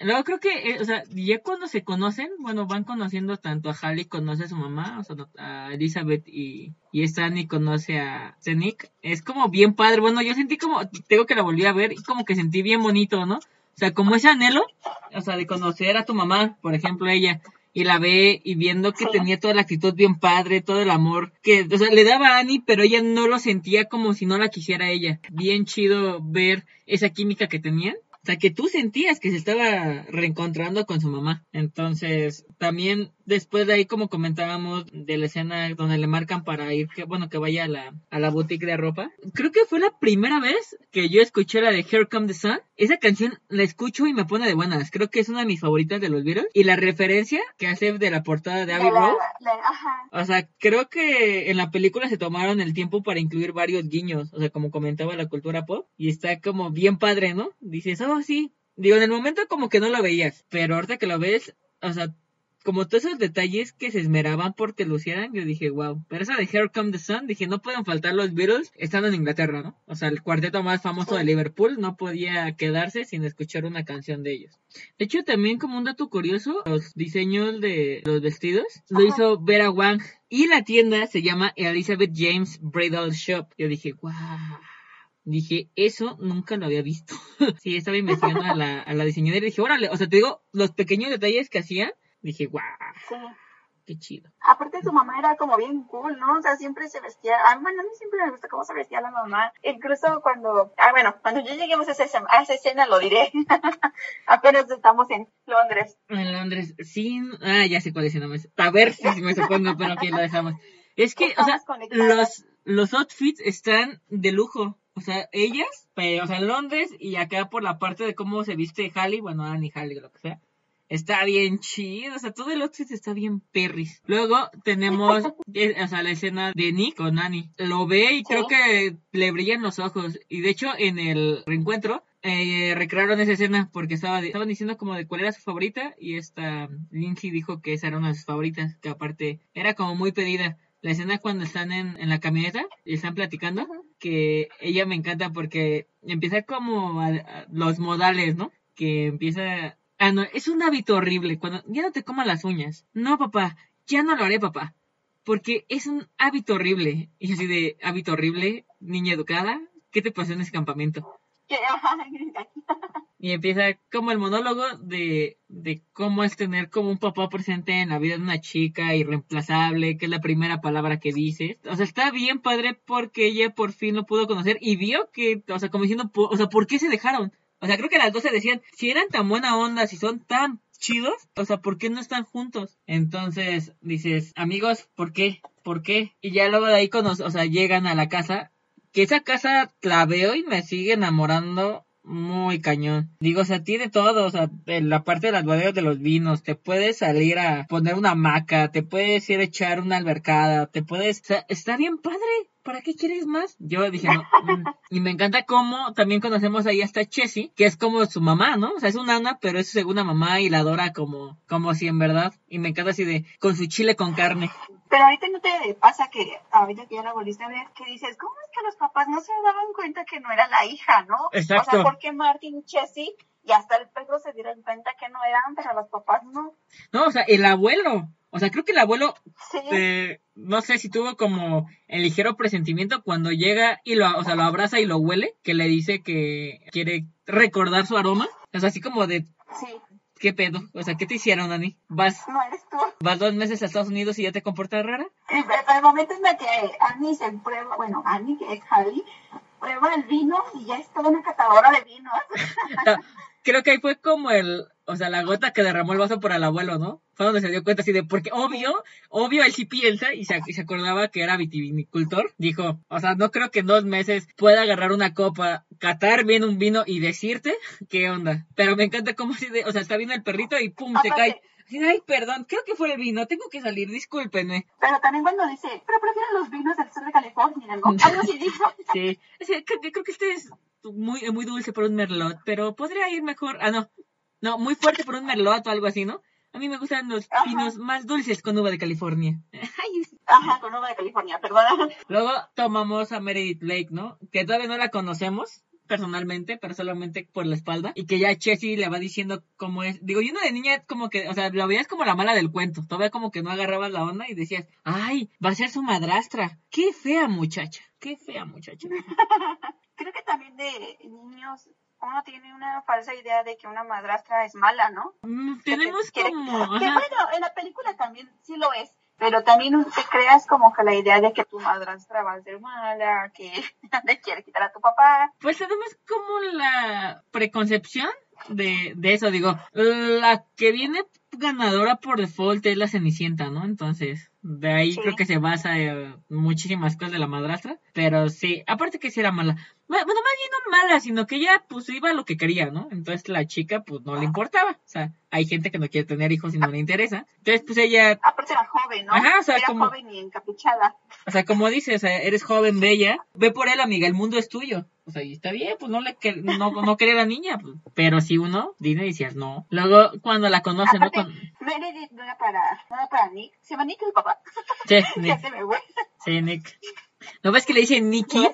[SPEAKER 1] Luego creo que, eh, o sea, ya cuando se conocen, bueno, van conociendo tanto a Hallie conoce a su mamá, o sea, a Elizabeth y, y esta Annie conoce a Zenik. Es como bien padre. Bueno, yo sentí como, tengo que la volví a ver y como que sentí bien bonito, ¿no? O sea, como ese anhelo, o sea, de conocer a tu mamá, por ejemplo, ella, y la ve y viendo que
[SPEAKER 2] Sí.
[SPEAKER 1] tenía toda la actitud bien padre, todo el amor, que, o sea, le daba a Annie, pero ella no lo sentía como si no la quisiera ella. Bien chido ver esa química que tenían. O sea, que tú sentías que se estaba reencontrando con su mamá. Entonces, también después de ahí, como comentábamos, de la escena donde le marcan para ir, que bueno, que vaya a la, a la boutique de ropa. Creo que fue la primera vez que yo escuché la de Here Come the Sun. Esa canción la escucho y me pone de buenas. Creo que es una de mis favoritas de los Beatles. Y la referencia que hace de la portada de Abbey Road. O sea, creo que en la película se tomaron el tiempo para incluir varios guiños, o sea, como comentaba la cultura pop, y está como bien padre, ¿no? Dices, oh, sí. Digo, en el momento como que no lo veías, pero ahorita que lo ves, o sea, como todos esos detalles que se esmeraban por que lucieran, yo dije, wow. Pero esa de Here Come the Sun, dije, no pueden faltar los Beatles estando en Inglaterra, ¿no? O sea, el cuarteto más famoso de Liverpool no podía quedarse sin escuchar una canción de ellos. De hecho, también como un dato curioso, los diseños de los vestidos lo hizo Vera Wang y la tienda se llama Elizabeth James Bridal Shop. Yo dije, wow. Dije, eso nunca lo había visto. sí, estaba investigando a la, a la diseñadora y dije, órale, o sea, te digo, los pequeños detalles que hacían, dije,
[SPEAKER 2] Sí.
[SPEAKER 1] qué chido.
[SPEAKER 2] Aparte su mamá era como bien cool, ¿no? O sea, siempre se vestía, ah, bueno, a mí siempre me gusta cómo se vestía la mamá. Incluso cuando, ah, bueno, cuando ya lleguemos a esa, escena- a esa escena lo diré. Apenas estamos en Londres.
[SPEAKER 1] En Londres, sí, ah, ya sé cuál es el nombre. A ver si me supongo, pero aquí lo dejamos. Es que, o sea, los, los outfits están de lujo. O sea, ellas, pero, o sea, en Londres y acá por la parte de cómo se viste Halle, bueno, Annie Halle, lo que sea. Está bien chido, o sea, todo el outfit está bien perris. Luego tenemos, eh, o sea, la escena de Nick con Annie. Lo ve y creo que le brillan los ojos. Y de hecho, en el reencuentro, eh, recrearon esa escena porque estaba, estaban diciendo como de cuál era su favorita y esta Lindsay dijo que esa era una de sus favoritas, que aparte era como muy pedida. La escena cuando están en, en la camioneta y están platicando, que ella me encanta porque empieza como a- a- los modales, ¿no? Que empieza... Ah, no, es un hábito horrible. Cuando ya no te comas las uñas. No, papá, ya no lo haré, papá. Porque es un hábito horrible. Y así de hábito horrible, niña educada. ¿Qué te pasó en ese campamento? Y empieza como el monólogo de, de cómo es tener como un papá presente en la vida de una chica irreemplazable, que es la primera palabra que dice. O sea, está bien padre porque ella por fin lo pudo conocer y vio que, o sea, como diciendo, o sea, ¿por qué se dejaron? O sea, creo que las dos se decían, si eran tan buena onda, si son tan chidos, o sea, ¿por qué no están juntos? Entonces dices, amigos, ¿por qué? ¿Por qué? Y ya luego de ahí, cono- o sea, llegan a la casa, que esa casa la veo y me sigue enamorando muy cañón. Digo, o sea, tiene todo, o sea, la parte de las bodegas de los vinos, te puedes salir a poner una hamaca, te puedes ir a echar una albercada, te puedes, o sea, está bien padre. ¿Para qué quieres más? Yo dije, no. Y me encanta cómo también conocemos ahí hasta Chessy, que es como su mamá, ¿no? O sea, es una Ana, pero es su segunda mamá y la adora como, como si en verdad. Y me encanta así de, con su chile con carne.
[SPEAKER 2] Pero ahorita no te pasa que, ahorita que ya la volviste a ver, que dices, ¿cómo es que los papás no se daban cuenta que no era la hija, no?
[SPEAKER 1] Exacto.
[SPEAKER 2] O sea, ¿por qué Martin y Chessy y hasta el perro se dieron cuenta que no eran, pero los papás no?
[SPEAKER 1] No, o sea, el abuelo. O sea, creo que el abuelo,
[SPEAKER 2] Sí.
[SPEAKER 1] eh, no sé si tuvo como el ligero presentimiento cuando llega y lo, o sea, lo abraza y lo huele, que le dice que quiere recordar su aroma. O sea, así como de,
[SPEAKER 2] Sí.
[SPEAKER 1] ¿qué pedo? O sea, ¿qué te hicieron, Dani? ¿Vas,
[SPEAKER 2] No eres tú.
[SPEAKER 1] vas dos meses a Estados Unidos y ya te comportas rara?
[SPEAKER 2] Sí, pero el momento en el que Annie se prueba, bueno, Annie, que es Harley, prueba el vino y ya es toda una catadora de vinos.
[SPEAKER 1] Creo que ahí fue como el, o sea, la gota que derramó el vaso por el abuelo, ¿no? Fue donde se dio cuenta así de, porque obvio, obvio él sí piensa y se, y se acordaba que era vitivinicultor. Dijo, o sea, no creo que en dos meses pueda agarrar una copa, catar bien un vino y decirte qué onda. Pero me encanta cómo así de, o sea, está viendo el perrito y pum, se cae. Ay, perdón, creo que fue el vino, tengo que salir, discúlpenme.
[SPEAKER 2] Pero también cuando dice, pero prefiero los vinos del sur de California. Algo así dijo.
[SPEAKER 1] Sí, creo, que- creo que este es muy, muy dulce por un merlot, pero podría ir mejor. Ah, no. No, muy fuerte por un merlot o algo así, ¿no? A mí me gustan los
[SPEAKER 2] Ajá.
[SPEAKER 1] vinos más dulces con uva de California. Ay,
[SPEAKER 2] Ajá, con uva de California, perdón.
[SPEAKER 1] Luego tomamos a Meredith Blake, ¿no? Que todavía no la conocemos personalmente, pero solamente por la espalda. Y que ya Chessy le va diciendo cómo es. Digo, y uno de niña como que, o sea, la veías como la mala del cuento. Todavía como que no agarrabas la onda y decías, ay, va a ser su madrastra. Qué fea muchacha. Qué fea muchacha.
[SPEAKER 2] Creo que también de niños uno tiene una falsa idea de que una madrastra es mala, ¿no?
[SPEAKER 1] Mm,
[SPEAKER 2] Que te-
[SPEAKER 1] Tenemos
[SPEAKER 2] que- bueno, en la película también sí lo es. Pero también te creas como que la idea de que tu madrastra va a ser mala, que le quiere quitar a tu papá.
[SPEAKER 1] Pues tenemos como la preconcepción de, de eso, digo, la que viene ganadora por default es la Cenicienta, ¿no? Entonces, de ahí
[SPEAKER 2] Sí.
[SPEAKER 1] creo que se basa eh, muchísimas cosas de la madrastra, pero sí, aparte que sí era mala. Bueno, más bien no mala, sino que ella pues iba a lo que quería, ¿no? Entonces la chica pues no le importaba, o sea, hay gente que no quiere tener hijos y no le interesa. Entonces pues ella
[SPEAKER 2] Aparte era joven, ¿no?
[SPEAKER 1] Ajá, o sea,
[SPEAKER 2] era
[SPEAKER 1] como-
[SPEAKER 2] joven y encapuchada.
[SPEAKER 1] o sea, como dices, o sea, eres joven, bella, ve por él, amiga, el mundo es tuyo. O sea, y está bien, pues no le que- no, no quería la niña, pues. pero si uno, Disney decías no. Luego, cuando la conoce, ¿no? Con...
[SPEAKER 2] Meredith no era para, no era para Nick. Se llama Nick el papá.
[SPEAKER 1] Sí, Nick,
[SPEAKER 2] se me
[SPEAKER 1] sí, Nick. ¿No ves que le dicen Nicky?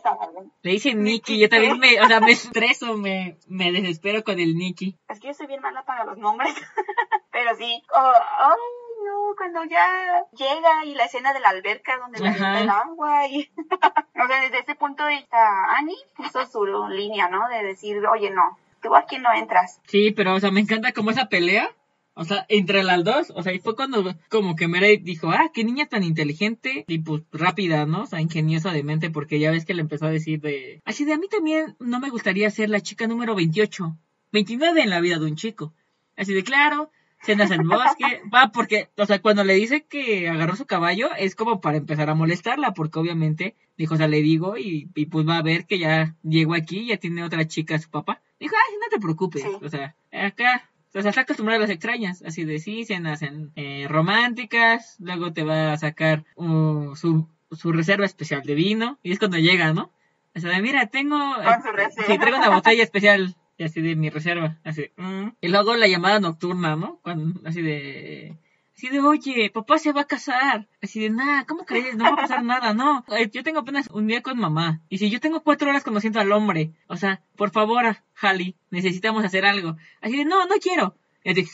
[SPEAKER 1] Le dicen Nicky, yo también
[SPEAKER 2] ¿qué?
[SPEAKER 1] me, o sea, me estreso, me, me desespero con el Nicky.
[SPEAKER 2] Es que yo soy bien mala para los nombres. Pero sí. Oh, ay, no, cuando ya llega y la escena de la alberca donde le el agua y... o sea, desde ese punto está Annie puso su línea, ¿no? De decir, oye, no, tú aquí no entras.
[SPEAKER 1] Sí, pero, o sea, me encanta como esa pelea. O sea, entre las dos, o sea, y fue cuando como que Meredith dijo, ah, qué niña tan inteligente y pues rápida, ¿no? O sea, ingeniosa de mente, porque ya ves que le empezó a decir de, así de a mí también no me gustaría ser la chica número 28, 29 en la vida de un chico. Así de, claro, cenas en bosque, va, porque, o sea, cuando le dice que agarró su caballo, es como para empezar a molestarla, porque obviamente, dijo, o sea, le digo y, y pues va a ver que ya llegó aquí ya tiene otra chica su papá. Dijo, ay, no te preocupes,
[SPEAKER 2] Sí.
[SPEAKER 1] o sea, acá o sea, está acostumbrado a las extrañas, así de sí, cenas en, eh, románticas, luego te va a sacar uh, su, su reserva especial de vino, y es cuando llega, ¿no? O sea, de, mira, tengo, eh,
[SPEAKER 2] reserva.
[SPEAKER 1] sí, traigo una botella especial, y así de mi reserva, así, mm. y luego la llamada nocturna, ¿no? Cuando, así de, así de, oye, papá se va a casar, así de, nada, ¿cómo crees? No va a pasar nada, no, yo tengo apenas un día con mamá, y si yo tengo cuatro horas conociendo al hombre, o sea, por favor, Halley, necesitamos hacer algo, así de, no, no quiero, y así,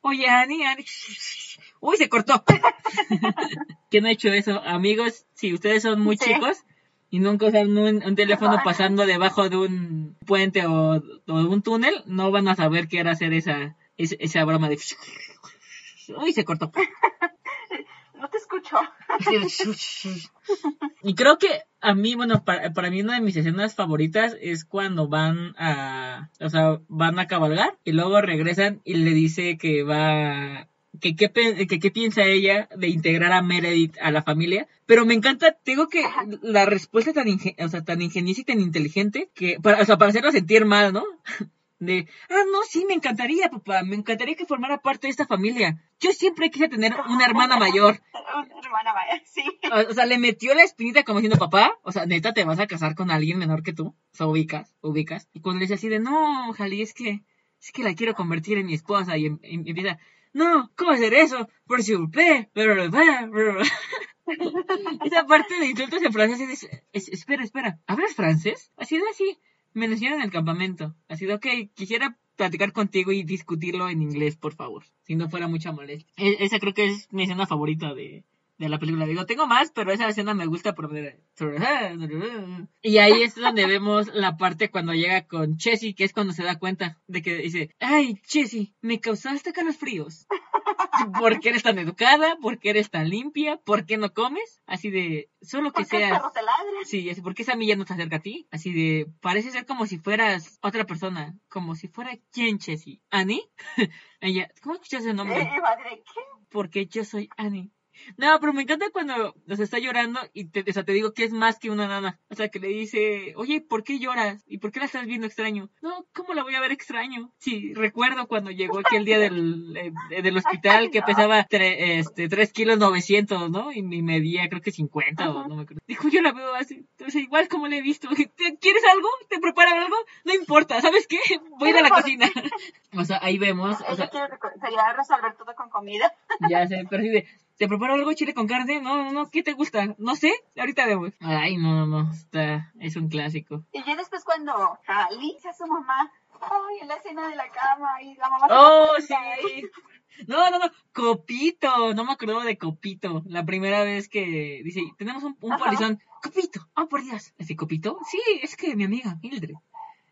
[SPEAKER 1] oye, Annie, Annie, uy, se cortó. ¿Quién ha hecho eso? Amigos, si ustedes son muy
[SPEAKER 2] Sí.
[SPEAKER 1] chicos y nunca usan un, un teléfono pasando debajo de un puente o, o de un túnel, no van a saber qué era hacer esa, esa, esa broma de... Uy, se cortó.
[SPEAKER 2] No te escucho.
[SPEAKER 1] Y creo que a mí, bueno, para, para mí una de mis escenas favoritas es cuando van a, o sea, van a cabalgar y luego regresan y le dice que va, que qué que qué piensa ella de integrar a Meredith a la familia. Pero me encanta, tengo que la respuesta tan, inge- o sea, tan ingeniosa y tan inteligente que, para, o sea, para hacerla sentir mal, ¿no? De, ah, no, sí, me encantaría, papá, me encantaría que formara parte de esta familia. Yo siempre quise tener una hermana mayor.
[SPEAKER 2] Una hermana mayor, sí.
[SPEAKER 1] O, o sea, le metió la espinita como diciendo, papá, o sea, neta, te vas a casar con alguien menor que tú. O sea, ubicas, ubicas. Y cuando le dice así de, no, Jali, es que, es que la quiero convertir en mi esposa. Y, em- em- empieza, no, ¿cómo hacer eso? Por si Esa parte de insultos en francés es, es- espera, espera, ¿hablas francés? Así de así, me lo enseñaron en el campamento. Así de, ok, quisiera platicar contigo y discutirlo en inglés, por favor, si no fuera mucha molestia. E- esa creo que es mi escena favorita de, de la película. Digo, tengo más, pero esa escena me gusta por ver. Y ahí es donde vemos la parte cuando llega con Chessy, que es cuando se da cuenta de que dice, ay, Chessy, me causaste fríos. ¿Por qué eres tan educada? ¿Por qué eres tan limpia? ¿Por qué no comes? Así de, solo que
[SPEAKER 2] ¿Por qué el
[SPEAKER 1] seas... Sí, así, ¿por qué esa milla no se acerca a ti? Así de, parece ser como si fueras otra persona, como si fuera quién, Chessy. ¿Annie? Ella, ¿cómo escuchas ese nombre?
[SPEAKER 2] Eh, madre, ¿qué?
[SPEAKER 1] porque yo soy Annie. No, pero me encanta cuando nos está llorando y te, o sea, te digo que es más que una nana. O sea, que le dice, oye, ¿por qué lloras? ¿Y por qué la estás viendo extraño? No, ¿cómo la voy a ver extraño? Sí, recuerdo cuando llegó aquel día del, eh, del hospital que pesaba tre- este, 3 kilos 900, ¿no? Y me medía creo que 50 o no me acuerdo. Dijo, yo la veo así. Entonces, igual como la he visto. ¿Te- ¿Quieres algo? ¿Te preparo algo? No importa, ¿sabes qué? Voy a ir a la cocina. O sea, ahí vemos, o sea,
[SPEAKER 2] quiere resolver todo con comida.
[SPEAKER 1] ya así de, ¿te preparo algo chile con carne? No, no, no, ¿qué te gusta? No sé, ahorita vemos. Ay, no, no, no, está, es un clásico.
[SPEAKER 2] Y ya después cuando Ali a su mamá, ay, en la escena de la cama, y la mamá se
[SPEAKER 1] Oh,
[SPEAKER 2] da
[SPEAKER 1] sí.
[SPEAKER 2] y-
[SPEAKER 1] No, no, no, Copito, no me acuerdo de Copito. La primera vez que dice, tenemos un, un polizón. Copito, oh, por Dios. Así, Copito, sí, es que mi amiga Mildred.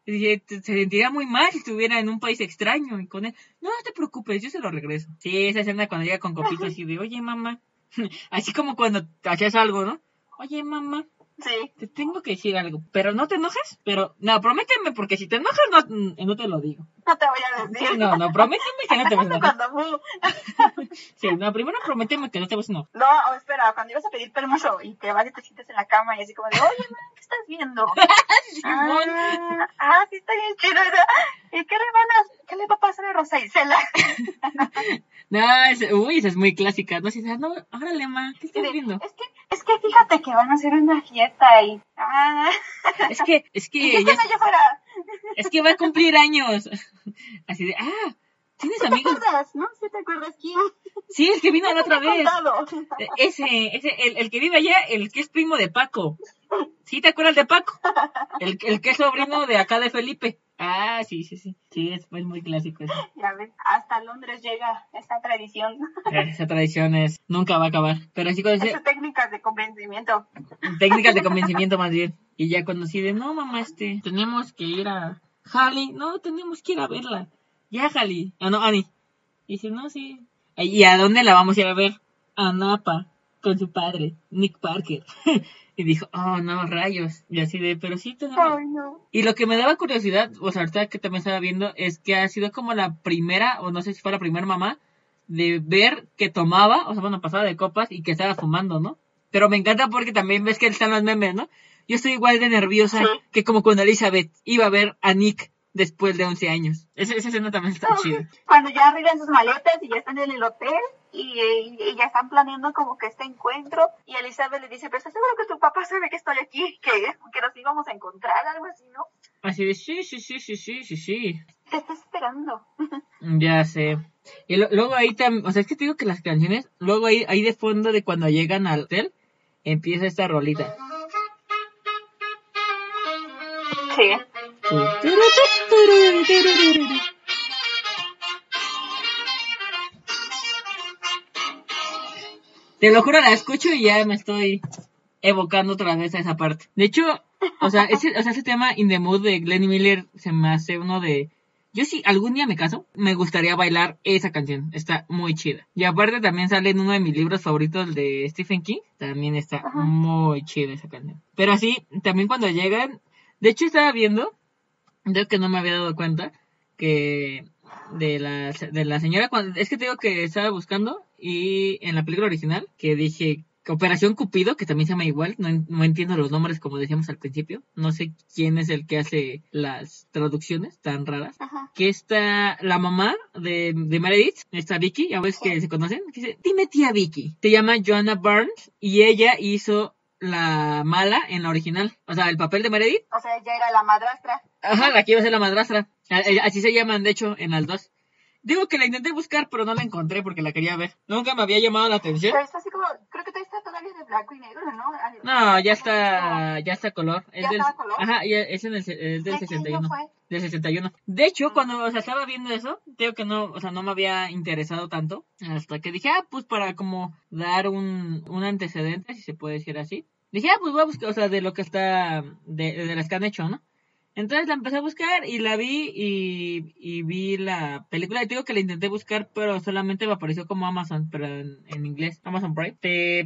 [SPEAKER 1] Y dije, "Te- se sentiría muy mal si estuviera en un país extraño y con él. No, no te preocupes, yo se lo regreso. Sí, esa escena cuando llega con Copito así de, oye, mamá. Así como cuando hacías algo, ¿no? Oye, mamá,
[SPEAKER 2] Sí.
[SPEAKER 1] te tengo que decir algo. Pero no te enojes. Pero, no, prométeme, porque si te enojas, no, no te lo digo.
[SPEAKER 2] No te voy a decir.
[SPEAKER 1] No, no, prométeme que no te vas a enojar. Sí, no, primero prométeme que no te vas a enojar.
[SPEAKER 2] No, o espera, cuando ibas a pedir permiso y te vas y te sientes en la cama y así como de, oye, ma, ¿qué estás viendo? Ah, ah, sí está bien chido. ¿Y qué le van a, qué le va a pasar a Rosa Isela?
[SPEAKER 1] No, es- uy, esa es muy clásica. No, sí, no, órale, ma, ¿qué estás viendo?
[SPEAKER 2] Es que, es que fíjate que van a hacer una fiesta y, ah,
[SPEAKER 1] Es que, es
[SPEAKER 2] ¿y
[SPEAKER 1] que,
[SPEAKER 2] qué
[SPEAKER 1] ya,
[SPEAKER 2] allá afuera?
[SPEAKER 1] Es que va a cumplir años. Así de, ah, ¿tienes
[SPEAKER 2] ¿Te
[SPEAKER 1] amigos?
[SPEAKER 2] acuerdas? ¿No? ¿Sí te acuerdas quién?
[SPEAKER 1] Sí, el que vino la
[SPEAKER 2] ¿Quién
[SPEAKER 1] otra
[SPEAKER 2] te
[SPEAKER 1] vez.
[SPEAKER 2] contado?
[SPEAKER 1] Ese, ese, el, el que vive allá, el que es primo de Paco. ¿Sí te acuerdas de Paco? El, el que es sobrino de acá de Felipe. Ah, sí, sí, sí. Sí, es, es muy clásico eso.
[SPEAKER 2] Ya ves, hasta Londres llega esta tradición.
[SPEAKER 1] Esa tradición es, nunca va a acabar. Pero así cuando
[SPEAKER 2] Esas técnicas de convencimiento.
[SPEAKER 1] técnicas de convencimiento más bien. Y ya cuando así de, no mamá, este, tenemos que ir a Jali, no, tenemos que ir a verla. Ya Jali, ah no, Ani. Y dice, no, sí. ¿Y a dónde la vamos a ir a ver? A Napa, con su padre, Nick Parker. Y dijo, oh no, rayos. Y así de, pero sí tenemos.
[SPEAKER 2] Ay, no.
[SPEAKER 1] Y lo que me daba curiosidad, o sea, ahorita que también estaba viendo, es que ha sido como la primera, o no sé si fue la primera mamá, de ver que tomaba, o sea, bueno, pasaba de copas y que estaba fumando, ¿no? Pero me encanta porque también ves que están los memes, ¿no? Yo estoy igual de nerviosa
[SPEAKER 2] Sí.
[SPEAKER 1] que como cuando Elizabeth iba a ver a Nick después de 11 años. Esa, esa escena también está chida.
[SPEAKER 2] Cuando ya arreglan sus maletas y ya están en el hotel y, y- y ya están planeando como que este encuentro y Elizabeth le dice, pero ¿estás seguro que tu papá sabe que estoy aquí? Que, que nos íbamos a encontrar, algo así, ¿no?
[SPEAKER 1] Así de, sí, sí, sí, sí, sí, sí, sí.
[SPEAKER 2] Te está esperando.
[SPEAKER 1] Ya sé. Y lo- luego ahí también, o sea, es que te digo que las canciones, luego ahí, ahí de fondo de cuando llegan al hotel, empieza esta rolita.
[SPEAKER 2] Sí.
[SPEAKER 1] Te lo juro, la escucho y ya me estoy evocando otra vez a esa parte. De hecho, o sea, ese, o sea, ese tema In the Mood de Glenn Miller se me hace uno de... Yo si algún día me caso, me gustaría bailar esa canción. Está muy chida. Y aparte también sale en uno de mis libros favoritos de Stephen King. También está
[SPEAKER 2] Ajá.
[SPEAKER 1] muy chida esa canción. Pero así, también cuando llegan... De hecho, estaba viendo, creo que no me había dado cuenta, que de la, de la señora, cuando, es que te digo que estaba buscando y en la película original, que dije, Operación Cupido, que también se llama igual, no, no, entiendo los nombres como decíamos al principio, no sé quién es el que hace las traducciones tan raras, que está la mamá de, de Meredith, esta Vicky, ya ves que se conocen, que dice, dime tía Vicky, se llama Joanna Burns y ella hizo la mala en la original, o sea, el papel de Meredith.
[SPEAKER 2] O sea, ella era la madrastra.
[SPEAKER 1] Ajá, la que iba a ser la madrastra, así se llaman de hecho en las dos. Digo que la intenté buscar, pero no la encontré porque la quería ver. Nunca me había llamado la atención.
[SPEAKER 2] Pero está así como, creo que está todavía de blanco y negro, ¿no?
[SPEAKER 1] No, ya está, ya está color.
[SPEAKER 2] Es ¿Ya del, está color?
[SPEAKER 1] Ajá, es, en el, es del 61. Del 61. De hecho, cuando o sea, estaba viendo eso, digo que no, o sea, no me había interesado tanto. Hasta que dije, ah, pues para como dar un, un antecedente, si se puede decir así. Dije, ah, pues voy a buscar, o sea, de lo que está, de, de las que han hecho, ¿no? Entonces la empecé a buscar y la vi y, vi la película. Y digo que la intenté buscar, pero solamente me apareció como Amazon, pero en, inglés, Amazon Prime.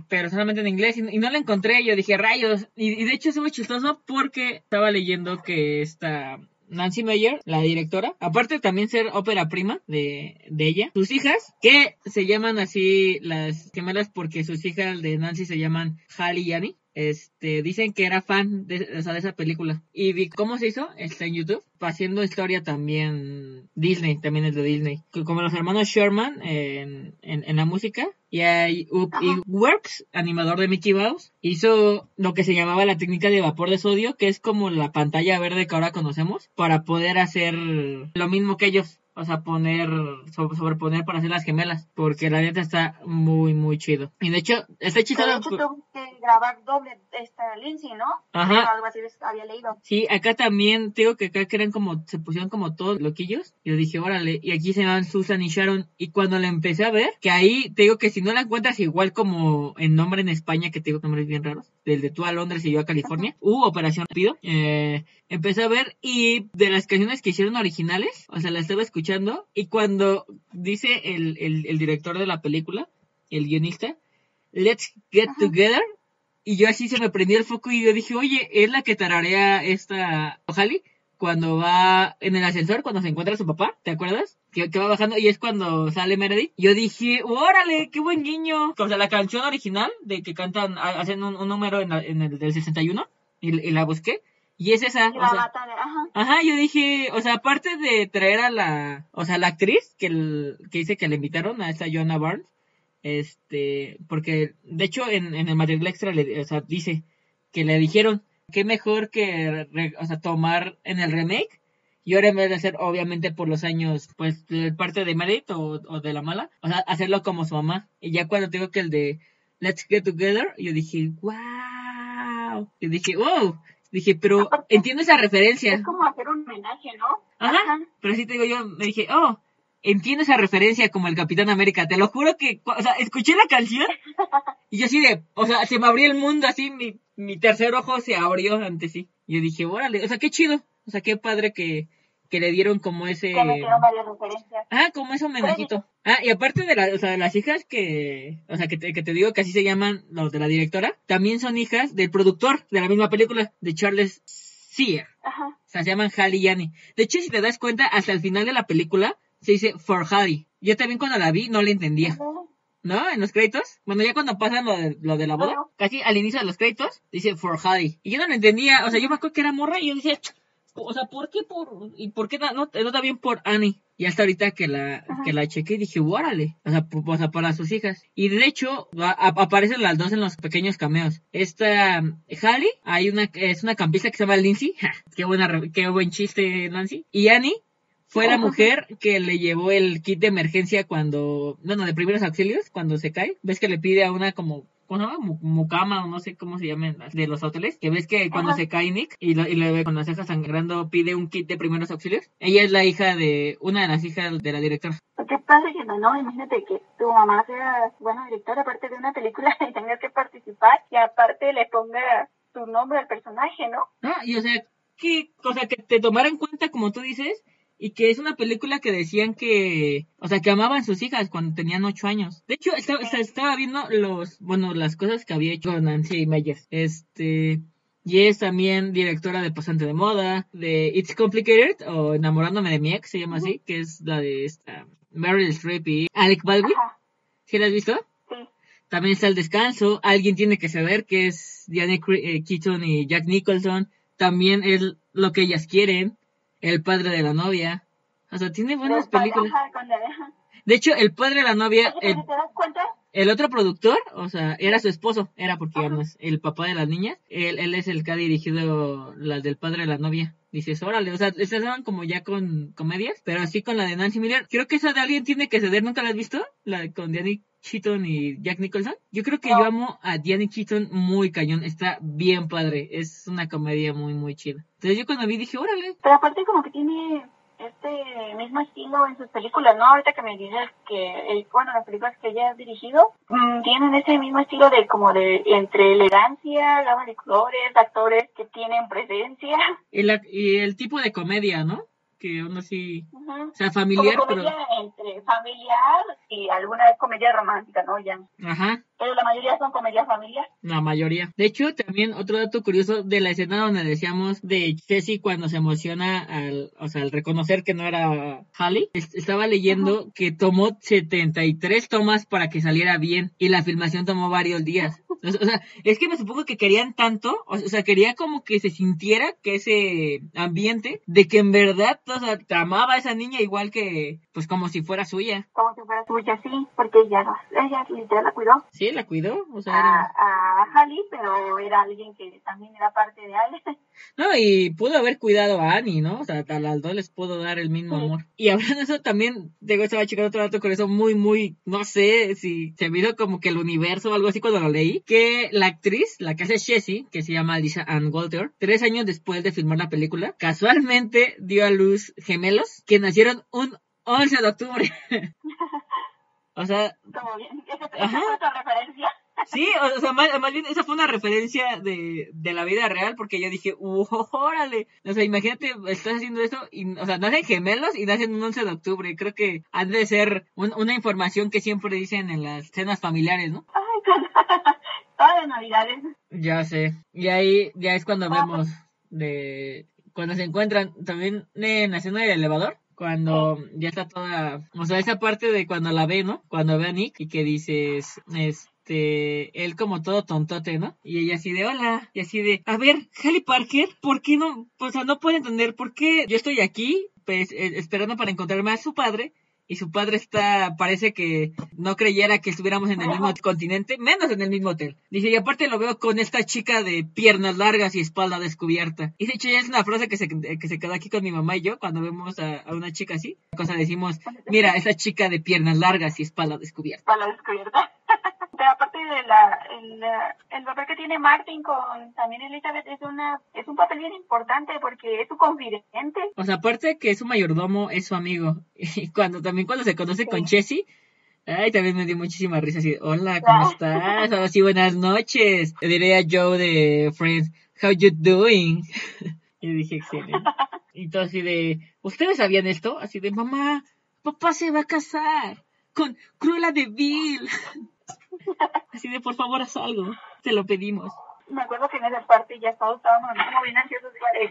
[SPEAKER 1] pero solamente en inglés y, no la encontré. Yo dije, rayos. Y, de hecho es muy chistoso porque estaba leyendo que esta Nancy Meyer, la directora, aparte también ser ópera prima de, de, ella, sus hijas, que se llaman así las gemelas porque sus hijas de Nancy se llaman Hal y Annie, este, dicen que era fan de, de esa película. Y vi cómo se hizo, está en YouTube, haciendo historia también Disney, también es de Disney. Como los hermanos Sherman en, en, la música. Y hay y Works, animador de Mickey Mouse, hizo lo que se llamaba la técnica de vapor de sodio, que es como la pantalla verde que ahora conocemos, para poder hacer lo mismo que ellos o sea, poner, sobreponer para hacer las gemelas, porque la neta está muy, muy chido. Y de hecho, está chido.
[SPEAKER 2] De hecho, tuvo que grabar doble esta Lindsay, ¿no?
[SPEAKER 1] Ajá.
[SPEAKER 2] Algo así había leído.
[SPEAKER 1] Sí, acá también, digo que acá eran como, se pusieron como todos loquillos. Y yo dije, órale, y aquí se llaman Susan y Sharon. Y cuando la empecé a ver, que ahí, te digo que si no la encuentras igual como en nombre en España, que te digo nombres bien raros, del de tú a Londres y yo a California, hubo Operación Rápido, eh, empecé a ver y de las canciones que hicieron originales, o sea, la estaba escuchando y cuando dice el, el, director de la película, el guionista, Let's Get Together, y yo así se me prendió el foco y yo dije, oye, es la que tararea esta Ojali cuando va en el ascensor, cuando se encuentra su papá, ¿te acuerdas? Que, va bajando y es cuando sale Meredith. Yo dije, órale, qué buen guiño. O sea, la canción original de que cantan, hacen un, número en, en, el del 61 y, y la busqué. Y es esa.
[SPEAKER 2] o sea,
[SPEAKER 1] ajá. yo dije, o sea, aparte de traer a la, o sea, la actriz que, que dice que le invitaron a esta Joanna Barnes, este, porque de hecho en, en el material extra le, o sea, dice que le dijeron que mejor que, o sea, tomar en el remake y ahora en vez de hacer obviamente por los años, pues, de parte de Meredith o, o de la mala, o sea, hacerlo como su mamá. Y ya cuando tengo que el de Let's Get Together, yo dije, wow. Y dije, wow, Dije, pero entiendo esa referencia.
[SPEAKER 2] Es como hacer un homenaje, ¿no?
[SPEAKER 1] Ajá, pero así te digo yo, me dije, oh, entiendo esa referencia como el Capitán América. Te lo juro que, o sea, escuché la canción y yo así de, o sea, se me abrió el mundo así, mi, mi tercer ojo se abrió ante sí. Y yo dije, órale, o sea, qué chido. O sea, qué padre que, que le dieron como ese...
[SPEAKER 2] varias referencias.
[SPEAKER 1] Ah, como ese homenajito. Ah, y aparte de, la, o sea, de las hijas que, o sea, que te, que te digo que así se llaman los de la directora, también son hijas del productor de la misma película, de Charles Sear.
[SPEAKER 2] Ajá.
[SPEAKER 1] O sea, se llaman Hallie y Annie. De hecho, si te das cuenta, hasta el final de la película se dice For Hallie. Yo también cuando la vi no la entendía. ¿No? En los créditos. Bueno, ya cuando pasan lo de, lo de la boda, casi al inicio de los créditos, dice For Hallie. Y yo no lo entendía. O sea, yo me acuerdo que era morra y yo decía, o sea, ¿por qué por, y por qué no, no, bien por Annie? Y hasta ahorita que la, que la chequé dije, órale, o sea, o sea, para sus hijas. Y de hecho, aparecen las dos en los pequeños cameos. Esta, Hallie, hay una, es una campista que se llama Lindsay. qué buena, qué buen chiste, Nancy. Y Annie, fue la mujer que le llevó el kit de emergencia cuando, bueno, de primeros auxilios, cuando se cae. Ves que le pide a una como ¿cómo se llama? Mucama o no sé cómo se llaman de los hoteles, que ves que cuando se cae Nick y, lo, y le ve con las cejas sangrando pide un kit de primeros auxilios. Ella es la hija de, una de las hijas de la directora.
[SPEAKER 2] ¿Qué pasa que no? Imagínate que tu mamá sea buena directora aparte de una película y tengas que participar y aparte le ponga tu nombre al personaje, ¿no?
[SPEAKER 1] Ah, y o sea, que, o sea, que te tomara en cuenta, como tú dices, y que es una película que decían que, o sea, que amaban sus hijas cuando tenían ocho años. De hecho, estaba, estaba viendo los, bueno, las cosas que había hecho Nancy Meyers. Este, y es también directora de Pasante de Moda, de It's Complicated, o Enamorándome de mi ex, se llama así, que es la de esta Meryl Streep y Alec Baldwin. ¿Sí la has visto? También está El Descanso, Alguien tiene que saber, que es Diane eh, Keaton y Jack Nicholson. También es Lo que ellas quieren, El padre de la novia. O sea, tiene buenas películas. De hecho, el padre de la novia...
[SPEAKER 2] ¿Te das cuenta?
[SPEAKER 1] el otro productor, o sea, era su esposo, era porque no es el papá de las niñas. Él, él es el que ha dirigido las del padre de la novia. Dices, órale, o sea, estas eran como ya con comedias, pero así con la de Nancy Miller. Creo que esa de alguien tiene que ceder, ¿nunca la has visto? La con Danny Keaton y Jack Nicholson. Yo creo que yo amo a Danny Keaton muy cañón, está bien padre, es una comedia muy, muy chida. Entonces yo cuando vi dije, órale.
[SPEAKER 2] Pero aparte como que tiene este mismo estilo en sus películas, ¿no? Ahorita que me dices que, bueno, las películas que ella ha dirigido mm, tienen ese mismo estilo de como de entre elegancia, gama de colores, actores que tienen presencia.
[SPEAKER 1] Y, y el tipo de comedia, ¿no? Que aún así, o sea, familiar,
[SPEAKER 2] Como comedia entre familiar y alguna comedia romántica, ¿no? Ya.
[SPEAKER 1] Ajá.
[SPEAKER 2] Pero la mayoría son comedias familiares.
[SPEAKER 1] La mayoría. De hecho, también otro dato curioso de la escena donde decíamos de Ceci cuando se emociona al, o sea, al reconocer que no era Holly, estaba leyendo que tomó 73 tomas para que saliera bien y la filmación tomó varios días. O sea, es que me supongo que querían tanto, o sea, quería como que se sintiera que ese ambiente de que en verdad, o sea, amaba a esa niña igual que, pues como si fuera suya.
[SPEAKER 2] Como si fuera suya, sí, porque ella, ella literal la cuidó.
[SPEAKER 1] Sí, la cuidó, o sea,
[SPEAKER 2] era... A, a pero era alguien que también era parte de Ale.
[SPEAKER 1] No, y pudo haber cuidado a Annie, ¿no? O sea, a las dos les pudo dar el mismo amor. Y hablando de eso, también, digo, estaba checando otro dato con eso muy, muy, no sé si se me hizo como que el universo o algo así cuando lo leí, que la actriz, la que hace Jessie, que se llama Lisa Ann Walter, tres años después de filmar la película, casualmente dio a luz gemelos que nacieron un 11 de octubre. o sea...
[SPEAKER 2] Como bien, Ajá. referencia.
[SPEAKER 1] Sí, o sea, más, bien esa fue una referencia de, de la vida real porque yo dije, órale! O sea, imagínate, estás haciendo eso y, o sea, nacen gemelos y nacen un 11 de octubre. Creo que han de ser una información que siempre dicen en las cenas familiares, ¿no?
[SPEAKER 2] Ay, todas las navidades.
[SPEAKER 1] Ya sé. Y ahí ya es cuando vemos de cuando se encuentran también en la escena del elevador cuando ya está toda, o sea, esa parte de cuando la ve, ¿no? Cuando ve a Nick y que dices, es, este, él como todo tontote, ¿no? Y ella así de hola, y así de, a ver, Halle Parker, ¿por qué no? O sea, no puede entender por qué yo estoy aquí, pues, eh, esperando para encontrarme a su padre, y su padre está, parece que no creyera que estuviéramos en el mismo continente, menos en el mismo hotel. Dice, y aparte lo veo con esta chica de piernas largas y espalda descubierta. Y de hecho ya es una frase que se, que se quedó aquí con mi mamá y yo cuando vemos a, a una chica así. Cosa decimos, mira, esa chica de piernas largas y espalda descubierta.
[SPEAKER 2] Espalda descubierta. Pero aparte de la, el, el, papel que tiene Martin con también Elizabeth es una es un papel bien importante porque es su confidente.
[SPEAKER 1] O sea, aparte que es su mayordomo, es su amigo. Y cuando también cuando se conoce con Jessie, ay, también me dio muchísima risa así, hola, ¿cómo estás? Ahora sí, buenas noches. Le diré a Joe de Friends, how you doing? y dije, excelente. Y todo así de, ¿ustedes sabían esto? Así de, mamá, papá se va a casar con Cruella de Vil. Así de, por favor, haz algo. Te lo pedimos
[SPEAKER 2] me acuerdo que en esa parte ya todos estábamos como bien ansiosos de ay,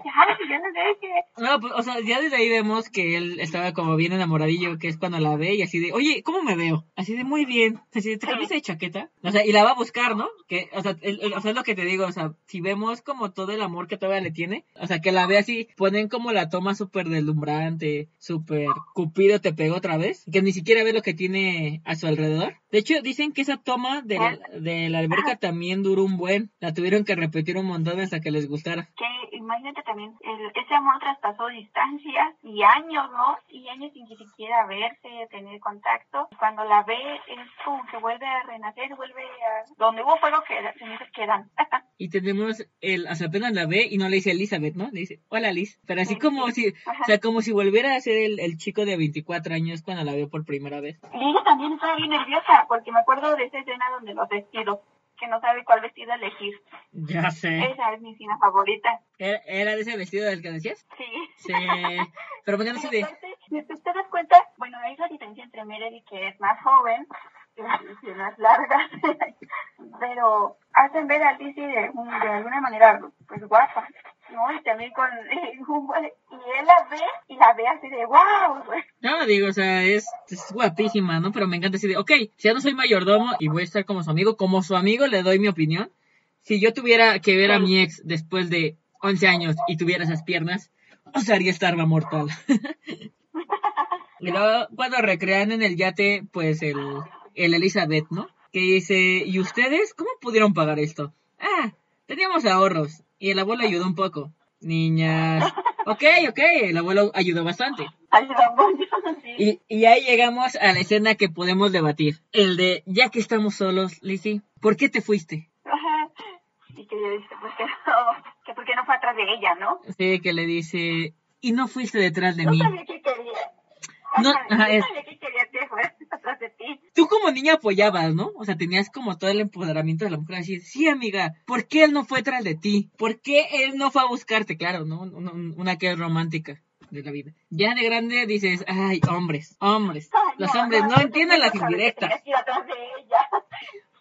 [SPEAKER 2] ya le deje. No,
[SPEAKER 1] pues, o sea, ya desde ahí vemos que él estaba como bien enamoradillo, que es cuando la ve y así de, oye, ¿cómo me veo? Así de, muy bien. Así de, ¿te cambiaste de chaqueta? O sea, y la va a buscar, ¿no? Que, o sea, o sea, es lo que te digo, o sea, si vemos como todo el amor que todavía le tiene, o sea, que la ve así, ponen como la toma súper deslumbrante, súper cupido te pegó otra vez, que ni siquiera ve lo que tiene a su alrededor. De hecho, dicen que esa toma de la, de la alberca también duró un buen. La tuvieron que repetir un montón hasta que les gustara.
[SPEAKER 2] Que imagínate también, el, ese amor traspasó distancias y años, ¿no? Y años sin que siquiera verse, tener contacto. Cuando la ve, es como que vuelve a renacer, vuelve a... Donde hubo fuego, que se quedan.
[SPEAKER 1] y tenemos el, o sea, apenas la ve y no le dice Elizabeth, ¿no? Le dice, hola Liz. Pero así como si, o sea, como si volviera a ser el, el, chico de 24 años cuando la veo por primera vez.
[SPEAKER 2] Ella también estaba bien nerviosa porque me acuerdo de esa escena donde los vestidos, que no sabe cuál vestido elegir.
[SPEAKER 1] Ya sé.
[SPEAKER 2] Esa es mi escena favorita.
[SPEAKER 1] ¿Era, de ese vestido del que decías?
[SPEAKER 2] Sí.
[SPEAKER 1] Sí. Pero ¿por qué no se
[SPEAKER 2] ve? Si te das cuenta, bueno, hay la diferencia entre Meredith, que es más joven, y las largas, pero hacen ver a Lizzie de, de alguna manera, pues guapa. ¿no? Y también con y él la ve y la ve así de wow.
[SPEAKER 1] No, digo, o sea, es, es, guapísima, ¿no? Pero me encanta así de, ok, si ya no soy mayordomo y voy a estar como su amigo, como su amigo le doy mi opinión. Si yo tuviera que ver a mi ex después de 11 años y tuviera esas piernas, usaría esta arma mortal. y luego, cuando recrean en el yate, pues el, el Elizabeth, ¿no? Que dice, ¿y ustedes cómo pudieron pagar esto? Ah, teníamos ahorros y el abuelo ayudó un poco. Niñas. Ok, ok, el abuelo ayudó bastante. Y, y ahí llegamos a la escena que podemos debatir. El de, ya que estamos solos, Lizzie, ¿por qué te fuiste?
[SPEAKER 2] Ajá. Y que le dice, pues que no, que por qué no fue atrás de ella, ¿no?
[SPEAKER 1] Sí, que le dice, y no fuiste detrás de
[SPEAKER 2] No
[SPEAKER 1] mí.
[SPEAKER 2] sabía que quería.
[SPEAKER 1] No,
[SPEAKER 2] Ajá, sabía que quería de ti.
[SPEAKER 1] Tú como niña apoyabas, ¿no? O sea, tenías como todo el empoderamiento de la mujer. Así, sí, amiga, ¿por qué él no fue tras de ti? ¿Por qué él no fue a buscarte? Claro, ¿no? Una, una que es romántica de la vida. Ya de grande dices, ay, hombres, hombres.
[SPEAKER 2] Ay,
[SPEAKER 1] Los hombres no entienden las indirectas.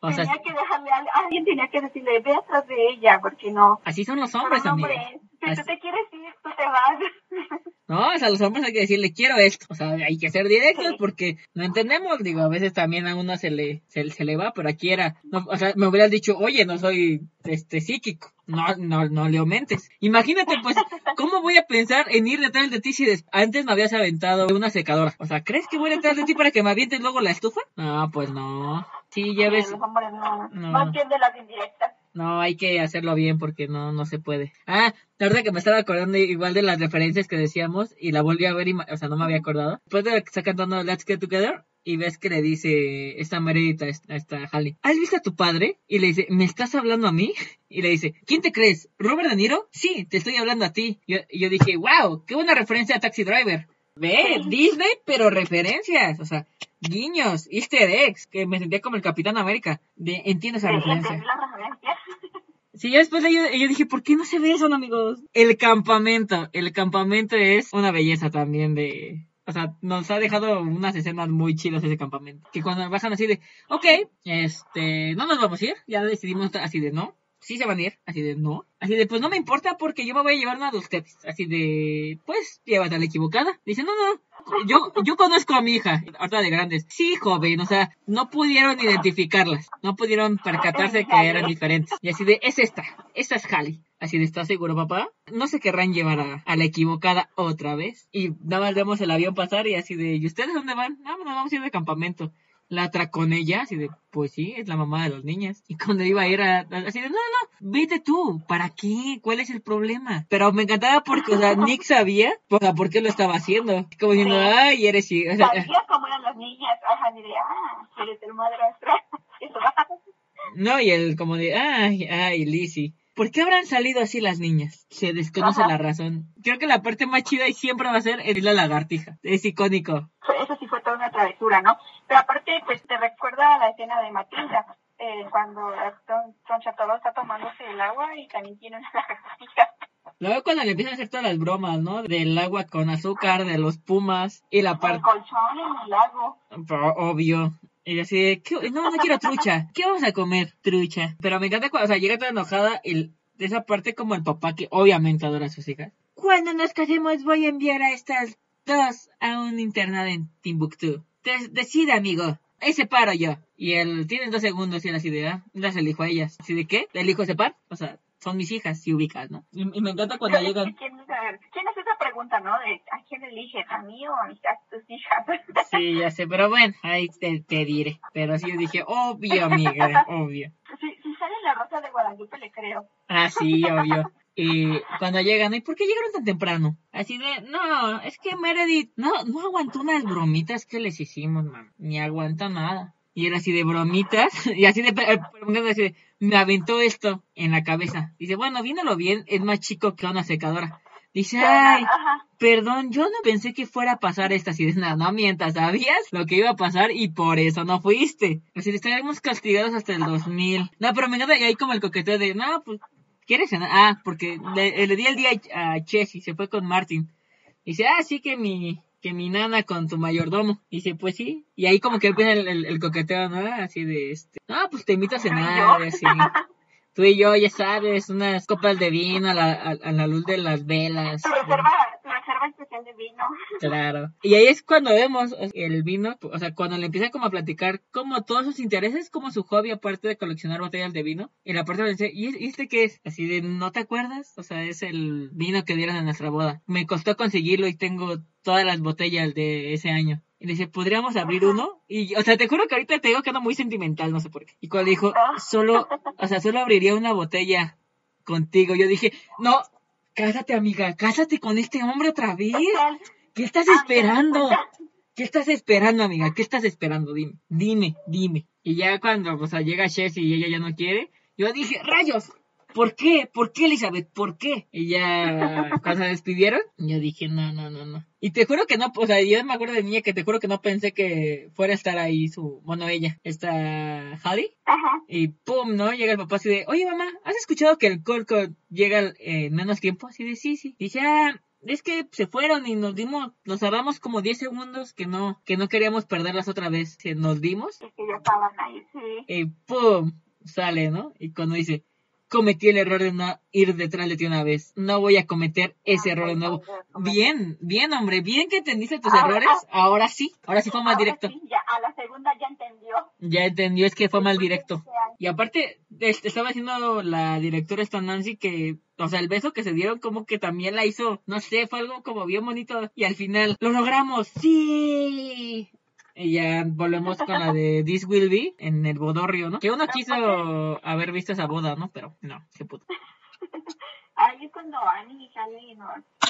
[SPEAKER 1] O sea,
[SPEAKER 2] tenía que dejarle a alguien, tenía que decirle, ve atrás de ella, porque no.
[SPEAKER 1] así son los hombres,
[SPEAKER 2] un
[SPEAKER 1] amiga.
[SPEAKER 2] hombre, si
[SPEAKER 1] Así-
[SPEAKER 2] tú te quieres ir, tú te vas.
[SPEAKER 1] No, o sea, a los hombres hay que decirle, quiero esto. O sea, hay que ser directos
[SPEAKER 2] Sí.
[SPEAKER 1] porque no entendemos. Digo, a veces también a uno se le, se, se le va, pero aquí era, no, o sea, me hubieras dicho, oye, no soy, este, psíquico. No, no, no le aumentes. Imagínate, pues, ¿cómo voy a pensar en ir detrás de ti si antes me habías aventado una secadora? O sea, ¿crees que voy detrás de ti para que me avientes luego la estufa? No, pues no. Sí, ya ves.
[SPEAKER 2] Los hombres no,
[SPEAKER 1] No.
[SPEAKER 2] no entienden las indirectas.
[SPEAKER 1] No, hay que hacerlo bien porque no, no se puede. Ah, la verdad que me estaba acordando igual de las referencias que decíamos y la volví a ver, y, o sea, no me había acordado. Después de que está cantando Let's Get Together y ves que le dice esta Meredith a esta- Halle, ¿has visto a tu padre? Y le dice, ¿me estás hablando a mí? Y le dice, ¿quién te crees? ¿Robert De Niro? Sí, te estoy hablando a ti. Yo, y yo dije, wow, qué buena referencia a Taxi Driver. Ve, Disney, pero referencias, o sea, guiños, easter eggs, que me sentía como el Capitán América. De, entiendo esa referencia.
[SPEAKER 2] la referencia.
[SPEAKER 1] Sí, yo después leí, yo dije, ¿por qué no se besan, amigos? El campamento. El campamento es una belleza también de... O sea, nos ha dejado unas escenas muy chidas ese campamento. Que cuando bajan así de, ok, este, no nos vamos a ir. Ya decidimos así de, no. Sí se van a ir. Así de, no. Así de, pues no me importa porque yo me voy a llevar una de ustedes. Así de, pues, llévate a la equivocada. Dice, no, no. Yo, yo conozco a mi hija, ahorita de grandes. Sí, joven, o sea, no pudieron identificarlas. No pudieron percatarse que eran diferentes. Y así de, es esta. Esta es Hallie. Así de, ¿estás seguro, papá? No se querrán llevar a, a la equivocada otra vez. Y nada más vemos el avión pasar y así de, ¿y ustedes dónde van? No, nos vamos a ir de campamento. La otra con ella, así de, pues sí, es la mamá de los niños. Y cuando iba a ir a, así de, no, no, vete tú, ¿para qué? ¿Cuál es el problema? Pero me encantaba porque, o sea, Nick sabía, o sea, por qué lo estaba haciendo. Como diciendo,
[SPEAKER 2] Sí.
[SPEAKER 1] ay, eres, hi- o sea,
[SPEAKER 2] Sabía cómo eran las niñas. Ajá, ni de, ah, eres el madrastra. Eso va.
[SPEAKER 1] no, y él como de, ay, ay, Lizzie. ¿Por qué habrán salido así las niñas? Se desconoce
[SPEAKER 2] Ajá.
[SPEAKER 1] la razón. Creo que la parte más chida y siempre va a ser es la lagartija. Es icónico.
[SPEAKER 2] Eso sí fue toda una travesura, ¿no? Pero aparte, pues te recuerda a la escena de Matilda, eh, cuando Don Chatolo está tomándose el agua y también tiene una lagartija.
[SPEAKER 1] Luego cuando le empiezan a hacer todas las bromas, ¿no? Del agua con azúcar, de los pumas y la
[SPEAKER 2] El
[SPEAKER 1] parte...
[SPEAKER 2] colchón en el lago.
[SPEAKER 1] Obvio. Y así de, "¿Qué- no, no quiero trucha. ¿Qué vamos a comer? Trucha. Pero me encanta cuando, o sea, llega toda enojada de esa parte como el papá que obviamente adora a sus hijas. Cuando nos casemos voy a enviar a estas dos a un internado en Timbuktu. Des- decide, amigo. Ese paro yo. Y él tiene dos segundos y él así de, ah, las elijo a ellas. ¿Así de qué? ¿Le elijo ese par? O sea, son mis hijas, si ubicas, ¿no? Y, y me encanta cuando llegan.
[SPEAKER 2] ¿Quién, ¿Quién hace esa pregunta, no? De, ¿A quién eliges? ¿A mí o a mis a tus hijas?
[SPEAKER 1] Sí, ya sé, pero bueno, ahí te, te diré. Pero sí yo dije, obvio, amiga, obvio.
[SPEAKER 2] si, si sale la rosa de Guadalupe, le creo.
[SPEAKER 1] Ah, sí, obvio. Y cuando llegan, ¿y por qué llegaron tan temprano? Así de, no, es que Meredith no, no aguantó unas bromitas que les hicimos, man. Ni aguanta nada. Y era así de bromitas, y así de, eh, preguntando así de, me aventó esto en la cabeza. Dice, bueno, viéndolo bien, es más chico que una secadora. Dice, ay,
[SPEAKER 2] Ajá.
[SPEAKER 1] perdón, yo no pensé que fuera a pasar esta. Así de, no, no mientas, sabías lo que iba a pasar y por eso no fuiste. Así de, estaríamos castigados hasta el 2000. No, pero me encanta, y ahí como el coqueteo de, no, pues, ¿quieres cenar? Ah, porque le, le di el día a Chessy, se fue con Martin. Dice, ah, sí que mi, que mi nana con tu mayordomo. Dice, pues sí. Y ahí como que empieza el, el- el coqueteo, ¿no? Así de, este, no, pues te invito a cenar, y así. tú y yo, ya sabes, unas copas de vino a la, a, la luz de las velas.
[SPEAKER 2] Tu reserva, tu reserva especial de vino.
[SPEAKER 1] Claro. Y ahí es cuando vemos el vino, o sea, cuando le empieza como a platicar como todos sus intereses, como su hobby, aparte de coleccionar botellas de vino. Y la parte dice, ¿y este qué es? Así de, ¿no te acuerdas? O sea, es el vino que dieron en nuestra boda. Me costó conseguirlo y tengo todas las botellas de ese año. Y dice, ¿podríamos abrir uno? Y, o sea, te juro que ahorita te digo que ando muy sentimental, no sé por qué. Y cuando dijo, solo, o sea, solo abriría una botella contigo, yo dije, no, cásate, amiga, cásate con este hombre otra vez. ¿Qué estás esperando? ¿Qué estás esperando, amiga? ¿Qué estás esperando? Dime, dime, dime. Y ya cuando, o sea, llega Chess y ella ya no quiere, yo dije, rayos, ¿por qué? ¿Por qué, Elizabeth? ¿Por qué? Y ya, cuando se despidieron, yo dije, no, no, no, no. Y te juro que no, o sea, yo me acuerdo de niña que te juro que no pensé que fuera a estar ahí su, bueno, ella, esta Hadi.
[SPEAKER 2] Ajá.
[SPEAKER 1] Y pum, ¿no? Llega el papá así de, oye mamá, ¿has escuchado que el Colco llega en menos tiempo? Así de, sí, sí. Dice, ah, es que se fueron y nos dimos, nos hablamos como 10 segundos que no, que no queríamos perderlas otra vez. Nos dimos.
[SPEAKER 2] Es que ya estaban ahí, sí.
[SPEAKER 1] Y pum, sale, ¿no? Y cuando dice, cometí el error de no ir detrás de ti una vez. No voy a cometer ese error de nuevo. Bien, bien, hombre, bien que entendiste tus errores. Ahora sí, ahora sí fue más directo.
[SPEAKER 2] ya, a la segunda ya entendió.
[SPEAKER 1] Ya entendió, es que fue más directo. Y aparte, estaba haciendo la directora esta Nancy que, o sea, el beso que se dieron como que también la hizo, no sé, fue algo como bien bonito. Y al final, lo logramos, sí. Y ya volvemos con la de This Will Be en el bodorrio, ¿no? Que uno quiso haber visto esa boda, ¿no? Pero no, se pudo.
[SPEAKER 2] Ahí es cuando Annie y Charlie nos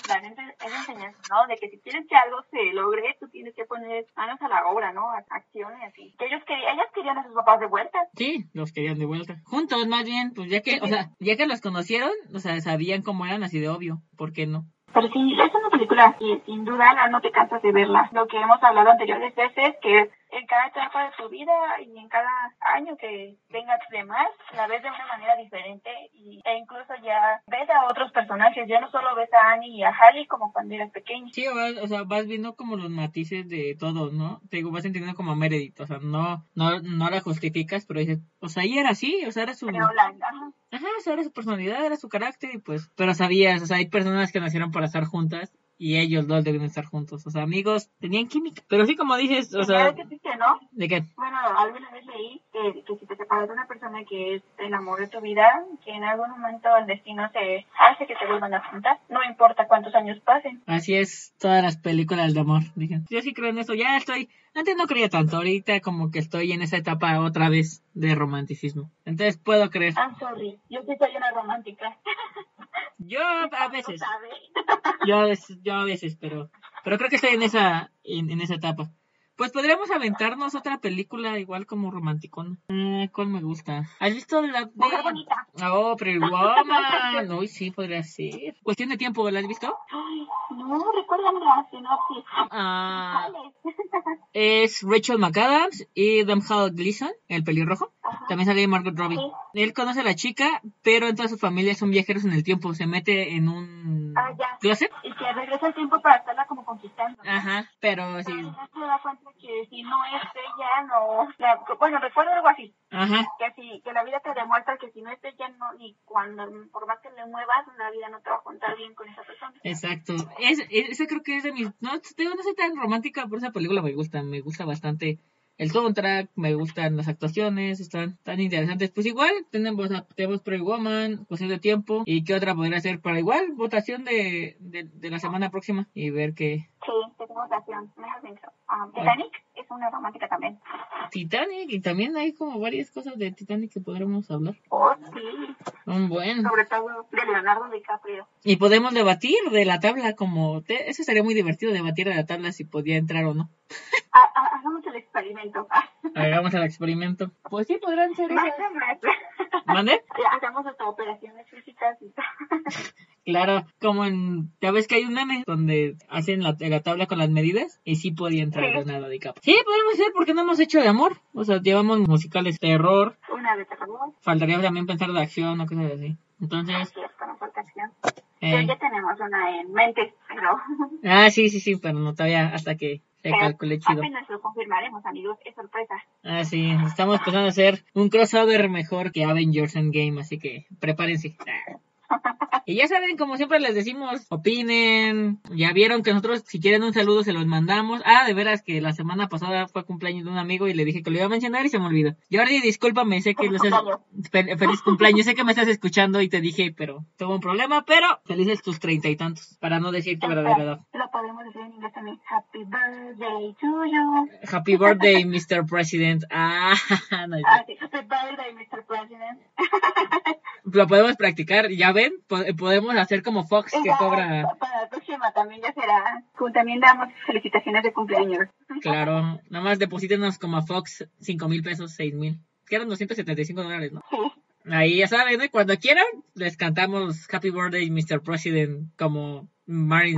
[SPEAKER 2] dan esa enseñanza, ¿no? De que si quieres que algo se logre, tú tienes que poner manos a la obra, ¿no? Acciones así. Que ellos querían, ellas querían a sus papás de vuelta.
[SPEAKER 1] Sí, los querían de vuelta. Juntos, más bien, pues ya que, o sea, ya que los conocieron, o sea, sabían cómo eran así de obvio. ¿Por qué no?
[SPEAKER 2] Pero sí, es una película y sin duda no te cansas de verla. Lo que hemos hablado anteriores veces, que en cada etapa de tu vida y en cada año que vengas de más, la ves de una manera diferente y, e incluso ya ves a otros personajes, ya no solo ves a Annie y a Hallie como cuando eras pequeño.
[SPEAKER 1] Sí, o sea, vas viendo como los matices de todo, ¿no? Te digo, vas entendiendo como Meredith, o sea, no, no, no la justificas, pero dices, o sea, ella era así, o sea, era su... Ajá, o sea, era su personalidad, era su carácter y pues, pero sabías, o sea, hay personas que nacieron para estar juntas y ellos dos deben estar juntos. O sea, amigos, tenían química. Pero sí, como dices, o sea...
[SPEAKER 2] Que no?
[SPEAKER 1] ¿De qué?
[SPEAKER 2] Bueno, alguna vez leí que, que, si te separas de una persona que es el amor de tu vida, que en algún momento el destino se hace que se vuelvan a juntar, no importa cuántos años pasen.
[SPEAKER 1] Así es, todas las películas de amor, dije. Yo sí creo en eso, ya estoy... Antes no creía tanto, ahorita como que estoy en esa etapa otra vez de romanticismo. Entonces puedo creer.
[SPEAKER 2] I'm sorry, yo sí soy una romántica.
[SPEAKER 1] Yo a veces. Yo a veces, yo a veces, pero, pero creo que estoy en esa, en, en esa etapa. Pues podríamos aventarnos otra película igual como romanticón. Eh, ¿Cuál me gusta? ¿Has visto la de...
[SPEAKER 2] bonita.
[SPEAKER 1] Oh, Pretty Woman. Uy, sí, podría ser. Cuestión de tiempo, ¿la has visto?
[SPEAKER 2] Ay, no, recuérdame la sinopsis.
[SPEAKER 1] Ah, es Rachel McAdams y Domhnall Gleeson, el pelirrojo. También sale Margot Robbie. Él conoce a la chica, pero en toda su familia son viajeros en el tiempo. Se mete en un
[SPEAKER 2] ah, ya.
[SPEAKER 1] closet.
[SPEAKER 2] Y que regresa el tiempo para estarla como conquistando.
[SPEAKER 1] Ajá, pero sí.
[SPEAKER 2] se da cuenta que si no es ella, no. bueno, recuerdo algo así.
[SPEAKER 1] Ajá.
[SPEAKER 2] Que, si, que la vida te demuestra que si no es ella, no, ni cuando, por más que le muevas, la vida no te va a contar bien con esa persona.
[SPEAKER 1] Exacto. Es, ese creo que es de mis. No, no soy tan romántica por esa película, me gusta, me gusta bastante el soundtrack, me gustan las actuaciones, están tan interesantes. Pues igual, tenemos, tenemos Prey Woman, cuestión de tiempo, y qué otra podría ser para igual, votación de, de, de la semana próxima y ver qué.
[SPEAKER 2] Sí, tengo votación, mejor dicho. Um, Titanic es una romántica también.
[SPEAKER 1] Titanic, y también hay como varias cosas de Titanic que podremos hablar.
[SPEAKER 2] Oh, sí.
[SPEAKER 1] Un buen.
[SPEAKER 2] Sobre todo de Leonardo DiCaprio.
[SPEAKER 1] Y podemos debatir de la tabla como... Te... Eso sería muy divertido, debatir de la tabla si podía entrar o no.
[SPEAKER 2] hagamos el experimento.
[SPEAKER 1] hagamos el experimento. Pues sí, podrán ser
[SPEAKER 2] esas.
[SPEAKER 1] ¿Mande?
[SPEAKER 2] Hagamos hasta operaciones físicas y todo.
[SPEAKER 1] Claro, como en, ya ves que hay un meme donde hacen la, la tabla con las medidas y sí podía entrar Leonardo DiCaprio. Sí, podemos ser porque no hemos hecho de amor. O sea, llevamos musicales de terror.
[SPEAKER 2] Una de terror.
[SPEAKER 1] Faltaría también pensar de acción o cosas así. Entonces.
[SPEAKER 2] Así es, no falta acción. Eh, ya tenemos una en mente, pero.
[SPEAKER 1] Ah, sí, sí, sí, pero no todavía hasta que Se calculé chido.
[SPEAKER 2] Apenas lo confirmaremos, amigos, es sorpresa.
[SPEAKER 1] Ah, sí, estamos empezando a hacer un crossover mejor que Avengers Endgame, así que prepárense. Y ya saben, como siempre les decimos, opinen. Ya vieron que nosotros, si quieren un saludo, se los mandamos. Ah, de veras que la semana pasada fue cumpleaños de un amigo y le dije que lo iba a mencionar y se me olvidó. Jordi, discúlpame, sé que lo sé. Feliz cumpleaños, sé que me estás escuchando y te dije, pero tuvo un problema, pero felices tus treinta y tantos, para no decir tu verdadera edad.
[SPEAKER 2] Lo podemos decir en inglés también. Happy birthday to you.
[SPEAKER 1] Happy birthday, Mr. President. Ah,
[SPEAKER 2] no, ah sí. Happy birthday, Mr. President.
[SPEAKER 1] lo podemos practicar, ya ven, podemos hacer como Fox que cobra.
[SPEAKER 2] Para la próxima también ya será. También damos felicitaciones de cumpleaños.
[SPEAKER 1] Claro, nada más deposítenos como a Fox cinco mil pesos, seis mil. Que eran 275 dólares, ¿no?
[SPEAKER 2] Sí.
[SPEAKER 1] Ahí ya saben, ¿eh? cuando quieran, les cantamos Happy Birthday, Mr. President, como Marilyn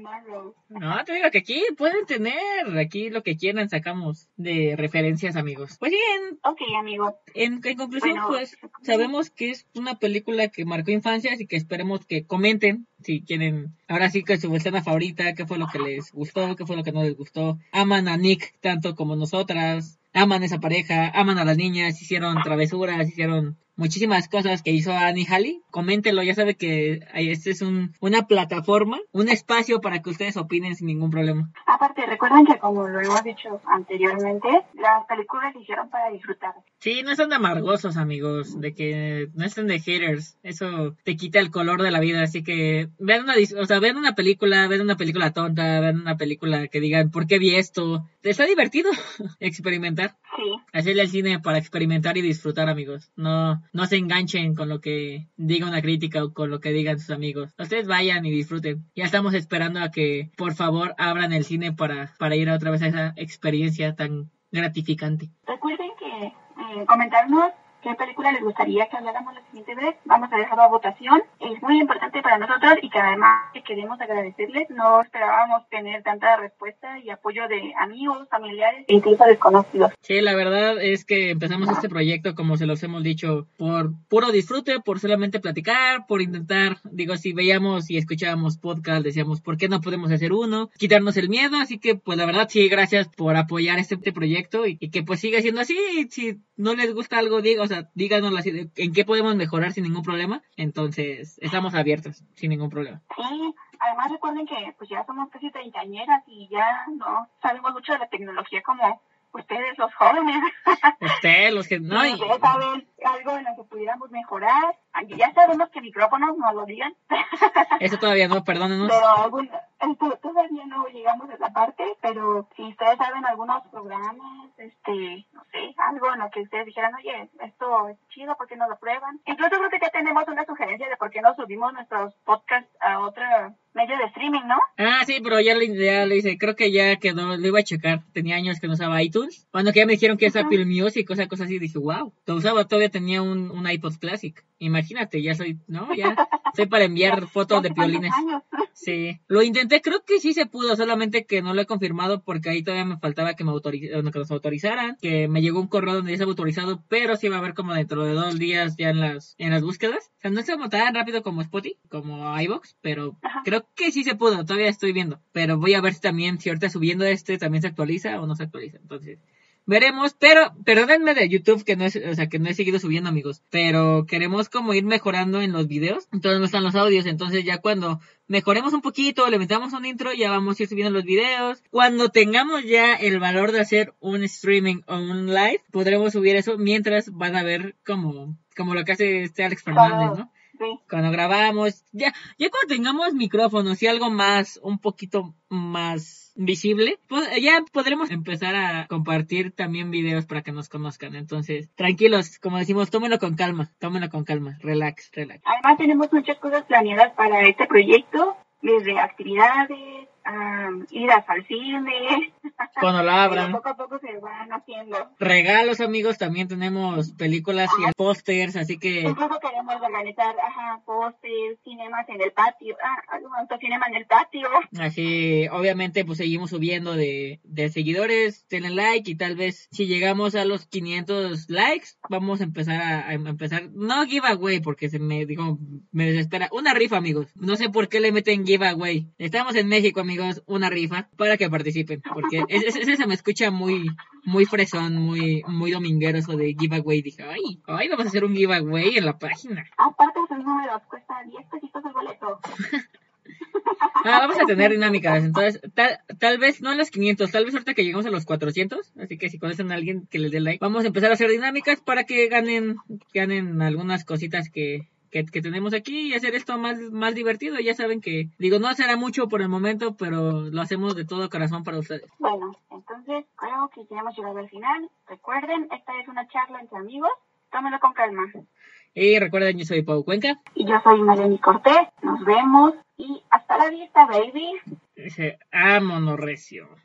[SPEAKER 1] Monroe. No, te digo que aquí pueden tener, aquí lo que quieran sacamos de referencias, amigos. Pues bien.
[SPEAKER 2] Ok, amigo.
[SPEAKER 1] En, conclusión, pues sabemos que es una película que marcó infancias y que esperemos que comenten si quieren. Ahora sí que su escena favorita, qué fue lo que les gustó, qué fue lo que no les gustó. Aman a Nick tanto como nosotras. Aman a esa pareja, aman a las niñas, hicieron travesuras, hicieron muchísimas cosas que hizo Annie Halley. Coméntelo, ya sabe que este es un, una plataforma, un espacio para que ustedes opinen sin ningún problema.
[SPEAKER 2] Aparte, recuerden que como lo hemos dicho anteriormente, las películas se hicieron para disfrutar.
[SPEAKER 1] Sí, no están de amargosos, amigos, de que no estén de haters. Eso te quita el color de la vida, así que vean una, o sea, vean una película, vean una película tonta, vean una película que digan, ¿por qué vi esto? Está divertido experimentar.
[SPEAKER 2] Sí.
[SPEAKER 1] Hacerle al cine para experimentar y disfrutar, amigos. No, no se enganchen con lo que diga una crítica o con lo que digan sus amigos. Ustedes vayan y disfruten. Ya estamos esperando a que, por favor, abran el cine para, para ir otra vez a esa experiencia tan gratificante.
[SPEAKER 2] Recuerden que eh, comentarnos qué película les gustaría que habláramos la siguiente vez. Vamos a dejarlo a votación. Es muy importante para nosotros y que además queremos agradecerles. No esperábamos tener tanta respuesta y apoyo de amigos, familiares e incluso desconocidos.
[SPEAKER 1] Sí, la verdad es que empezamos este proyecto, como se los hemos dicho, por puro disfrute, por solamente platicar, por intentar, digo, si veíamos y escuchábamos podcast, decíamos, ¿por qué no podemos hacer uno? Quitarnos el miedo, así que pues la verdad sí, gracias por apoyar este, proyecto y, y, que pues siga siendo así. Si no les gusta algo, digo, o sea, díganos en qué podemos mejorar sin ningún problema. Entonces, estamos abiertos sin ningún problema.
[SPEAKER 2] Sí, además recuerden que pues ya somos casi treintañeras y ya no sabemos mucho de la tecnología como ustedes los jóvenes.
[SPEAKER 1] Ustedes los que no.
[SPEAKER 2] Ustedes saben algo en lo que pudiéramos mejorar. Ya sabemos que micrófonos no lo digan.
[SPEAKER 1] Eso todavía no, perdónenos.
[SPEAKER 2] Pero algún, todavía no llegamos a esa parte, pero si ustedes saben algunos programas, este, no sé, algo en lo que ustedes dijeran, oye, esto es chido, ¿por qué no lo prueban? Incluso creo que ya tenemos una sugerencia de por qué no subimos nuestros podcasts a otro medio de streaming, ¿no?
[SPEAKER 1] Ah, sí, pero ya le, ya le hice, creo que ya quedó, lo iba a checar, tenía años que no usaba iTunes. Cuando que ya me dijeron que es Apple Music, cosa, cosa así, dije, wow, lo usaba, todavía tenía un, un iPod Classic. Imagínate, ya soy, ¿no? Ya soy para enviar fotos de piolines. Sí, lo intenté, creo que sí se pudo, solamente que no lo he confirmado porque ahí todavía me faltaba que me autorizaran, que nos autorizaran, que me llegó un correo donde ya estaba autorizado, pero sí va a haber como dentro de dos días ya en las, en las búsquedas. O sea, no es como tan rápido como Spotify, como iVox, pero creo que sí se pudo, todavía estoy viendo. Pero voy a ver si también, si ahorita subiendo este también se actualiza o no se actualiza. Entonces, veremos, pero perdónenme de YouTube que no es, o sea, que no he seguido subiendo, amigos, pero queremos como ir mejorando en los videos, entonces no están los audios, entonces ya cuando mejoremos un poquito, le metamos un intro, ya vamos a ir subiendo los videos. Cuando tengamos ya el valor de hacer un streaming o un live, podremos subir eso mientras van a ver como, como lo que hace este Alex Fernández, ¿no? Cuando grabamos, ya, ya cuando tengamos micrófonos y algo más, un poquito más visible, pues ya podremos empezar a compartir también videos para que nos conozcan. Entonces, tranquilos, como decimos, tómenlo con calma, tómenlo con calma, relax, relax.
[SPEAKER 2] Además tenemos muchas cosas planeadas para este proyecto, desde actividades, um, idas al cine.
[SPEAKER 1] Cuando la abran.
[SPEAKER 2] poco a poco se van haciendo.
[SPEAKER 1] Regalos, amigos, también tenemos películas y pósters, así que...
[SPEAKER 2] Incluso queremos organizar, ajá, pósters, cinemas en el patio, ah, algún cinema en el patio.
[SPEAKER 1] Así, obviamente, pues seguimos subiendo de, de seguidores, denle like y tal vez si llegamos a los 500 likes, vamos a empezar a, a empezar, no giveaway, porque se me, digo, me desespera, una rifa, amigos. No sé por qué le meten giveaway. Estamos en México, amigos amigos, una rifa para que participen, porque ese se me escucha muy, muy fresón, muy, muy dominguero eso de giveaway. Dije, ay, ay, vamos a hacer un giveaway en la página.
[SPEAKER 2] Aparte de sus números, cuesta 10 pesitos el boleto.
[SPEAKER 1] Ah, vamos a tener dinámicas, entonces tal, tal vez no a los 500, tal vez ahorita que llegamos a los 400, así que si conocen a alguien que les dé like, vamos a empezar a hacer dinámicas para que ganen, ganen algunas cositas que, que, tenemos aquí y hacer esto más, más divertido. Ya saben que, digo, no será mucho por el momento, pero lo hacemos de todo corazón para ustedes.
[SPEAKER 2] Bueno, entonces creo que ya hemos llegado al final. Recuerden, esta es una charla entre amigos. Tómenlo con calma.
[SPEAKER 1] Y recuerden, yo soy Pau Cuenca.
[SPEAKER 2] Y yo soy Marlene Cortés. Nos vemos y hasta la vista, baby.
[SPEAKER 1] Dice, ámonos recio.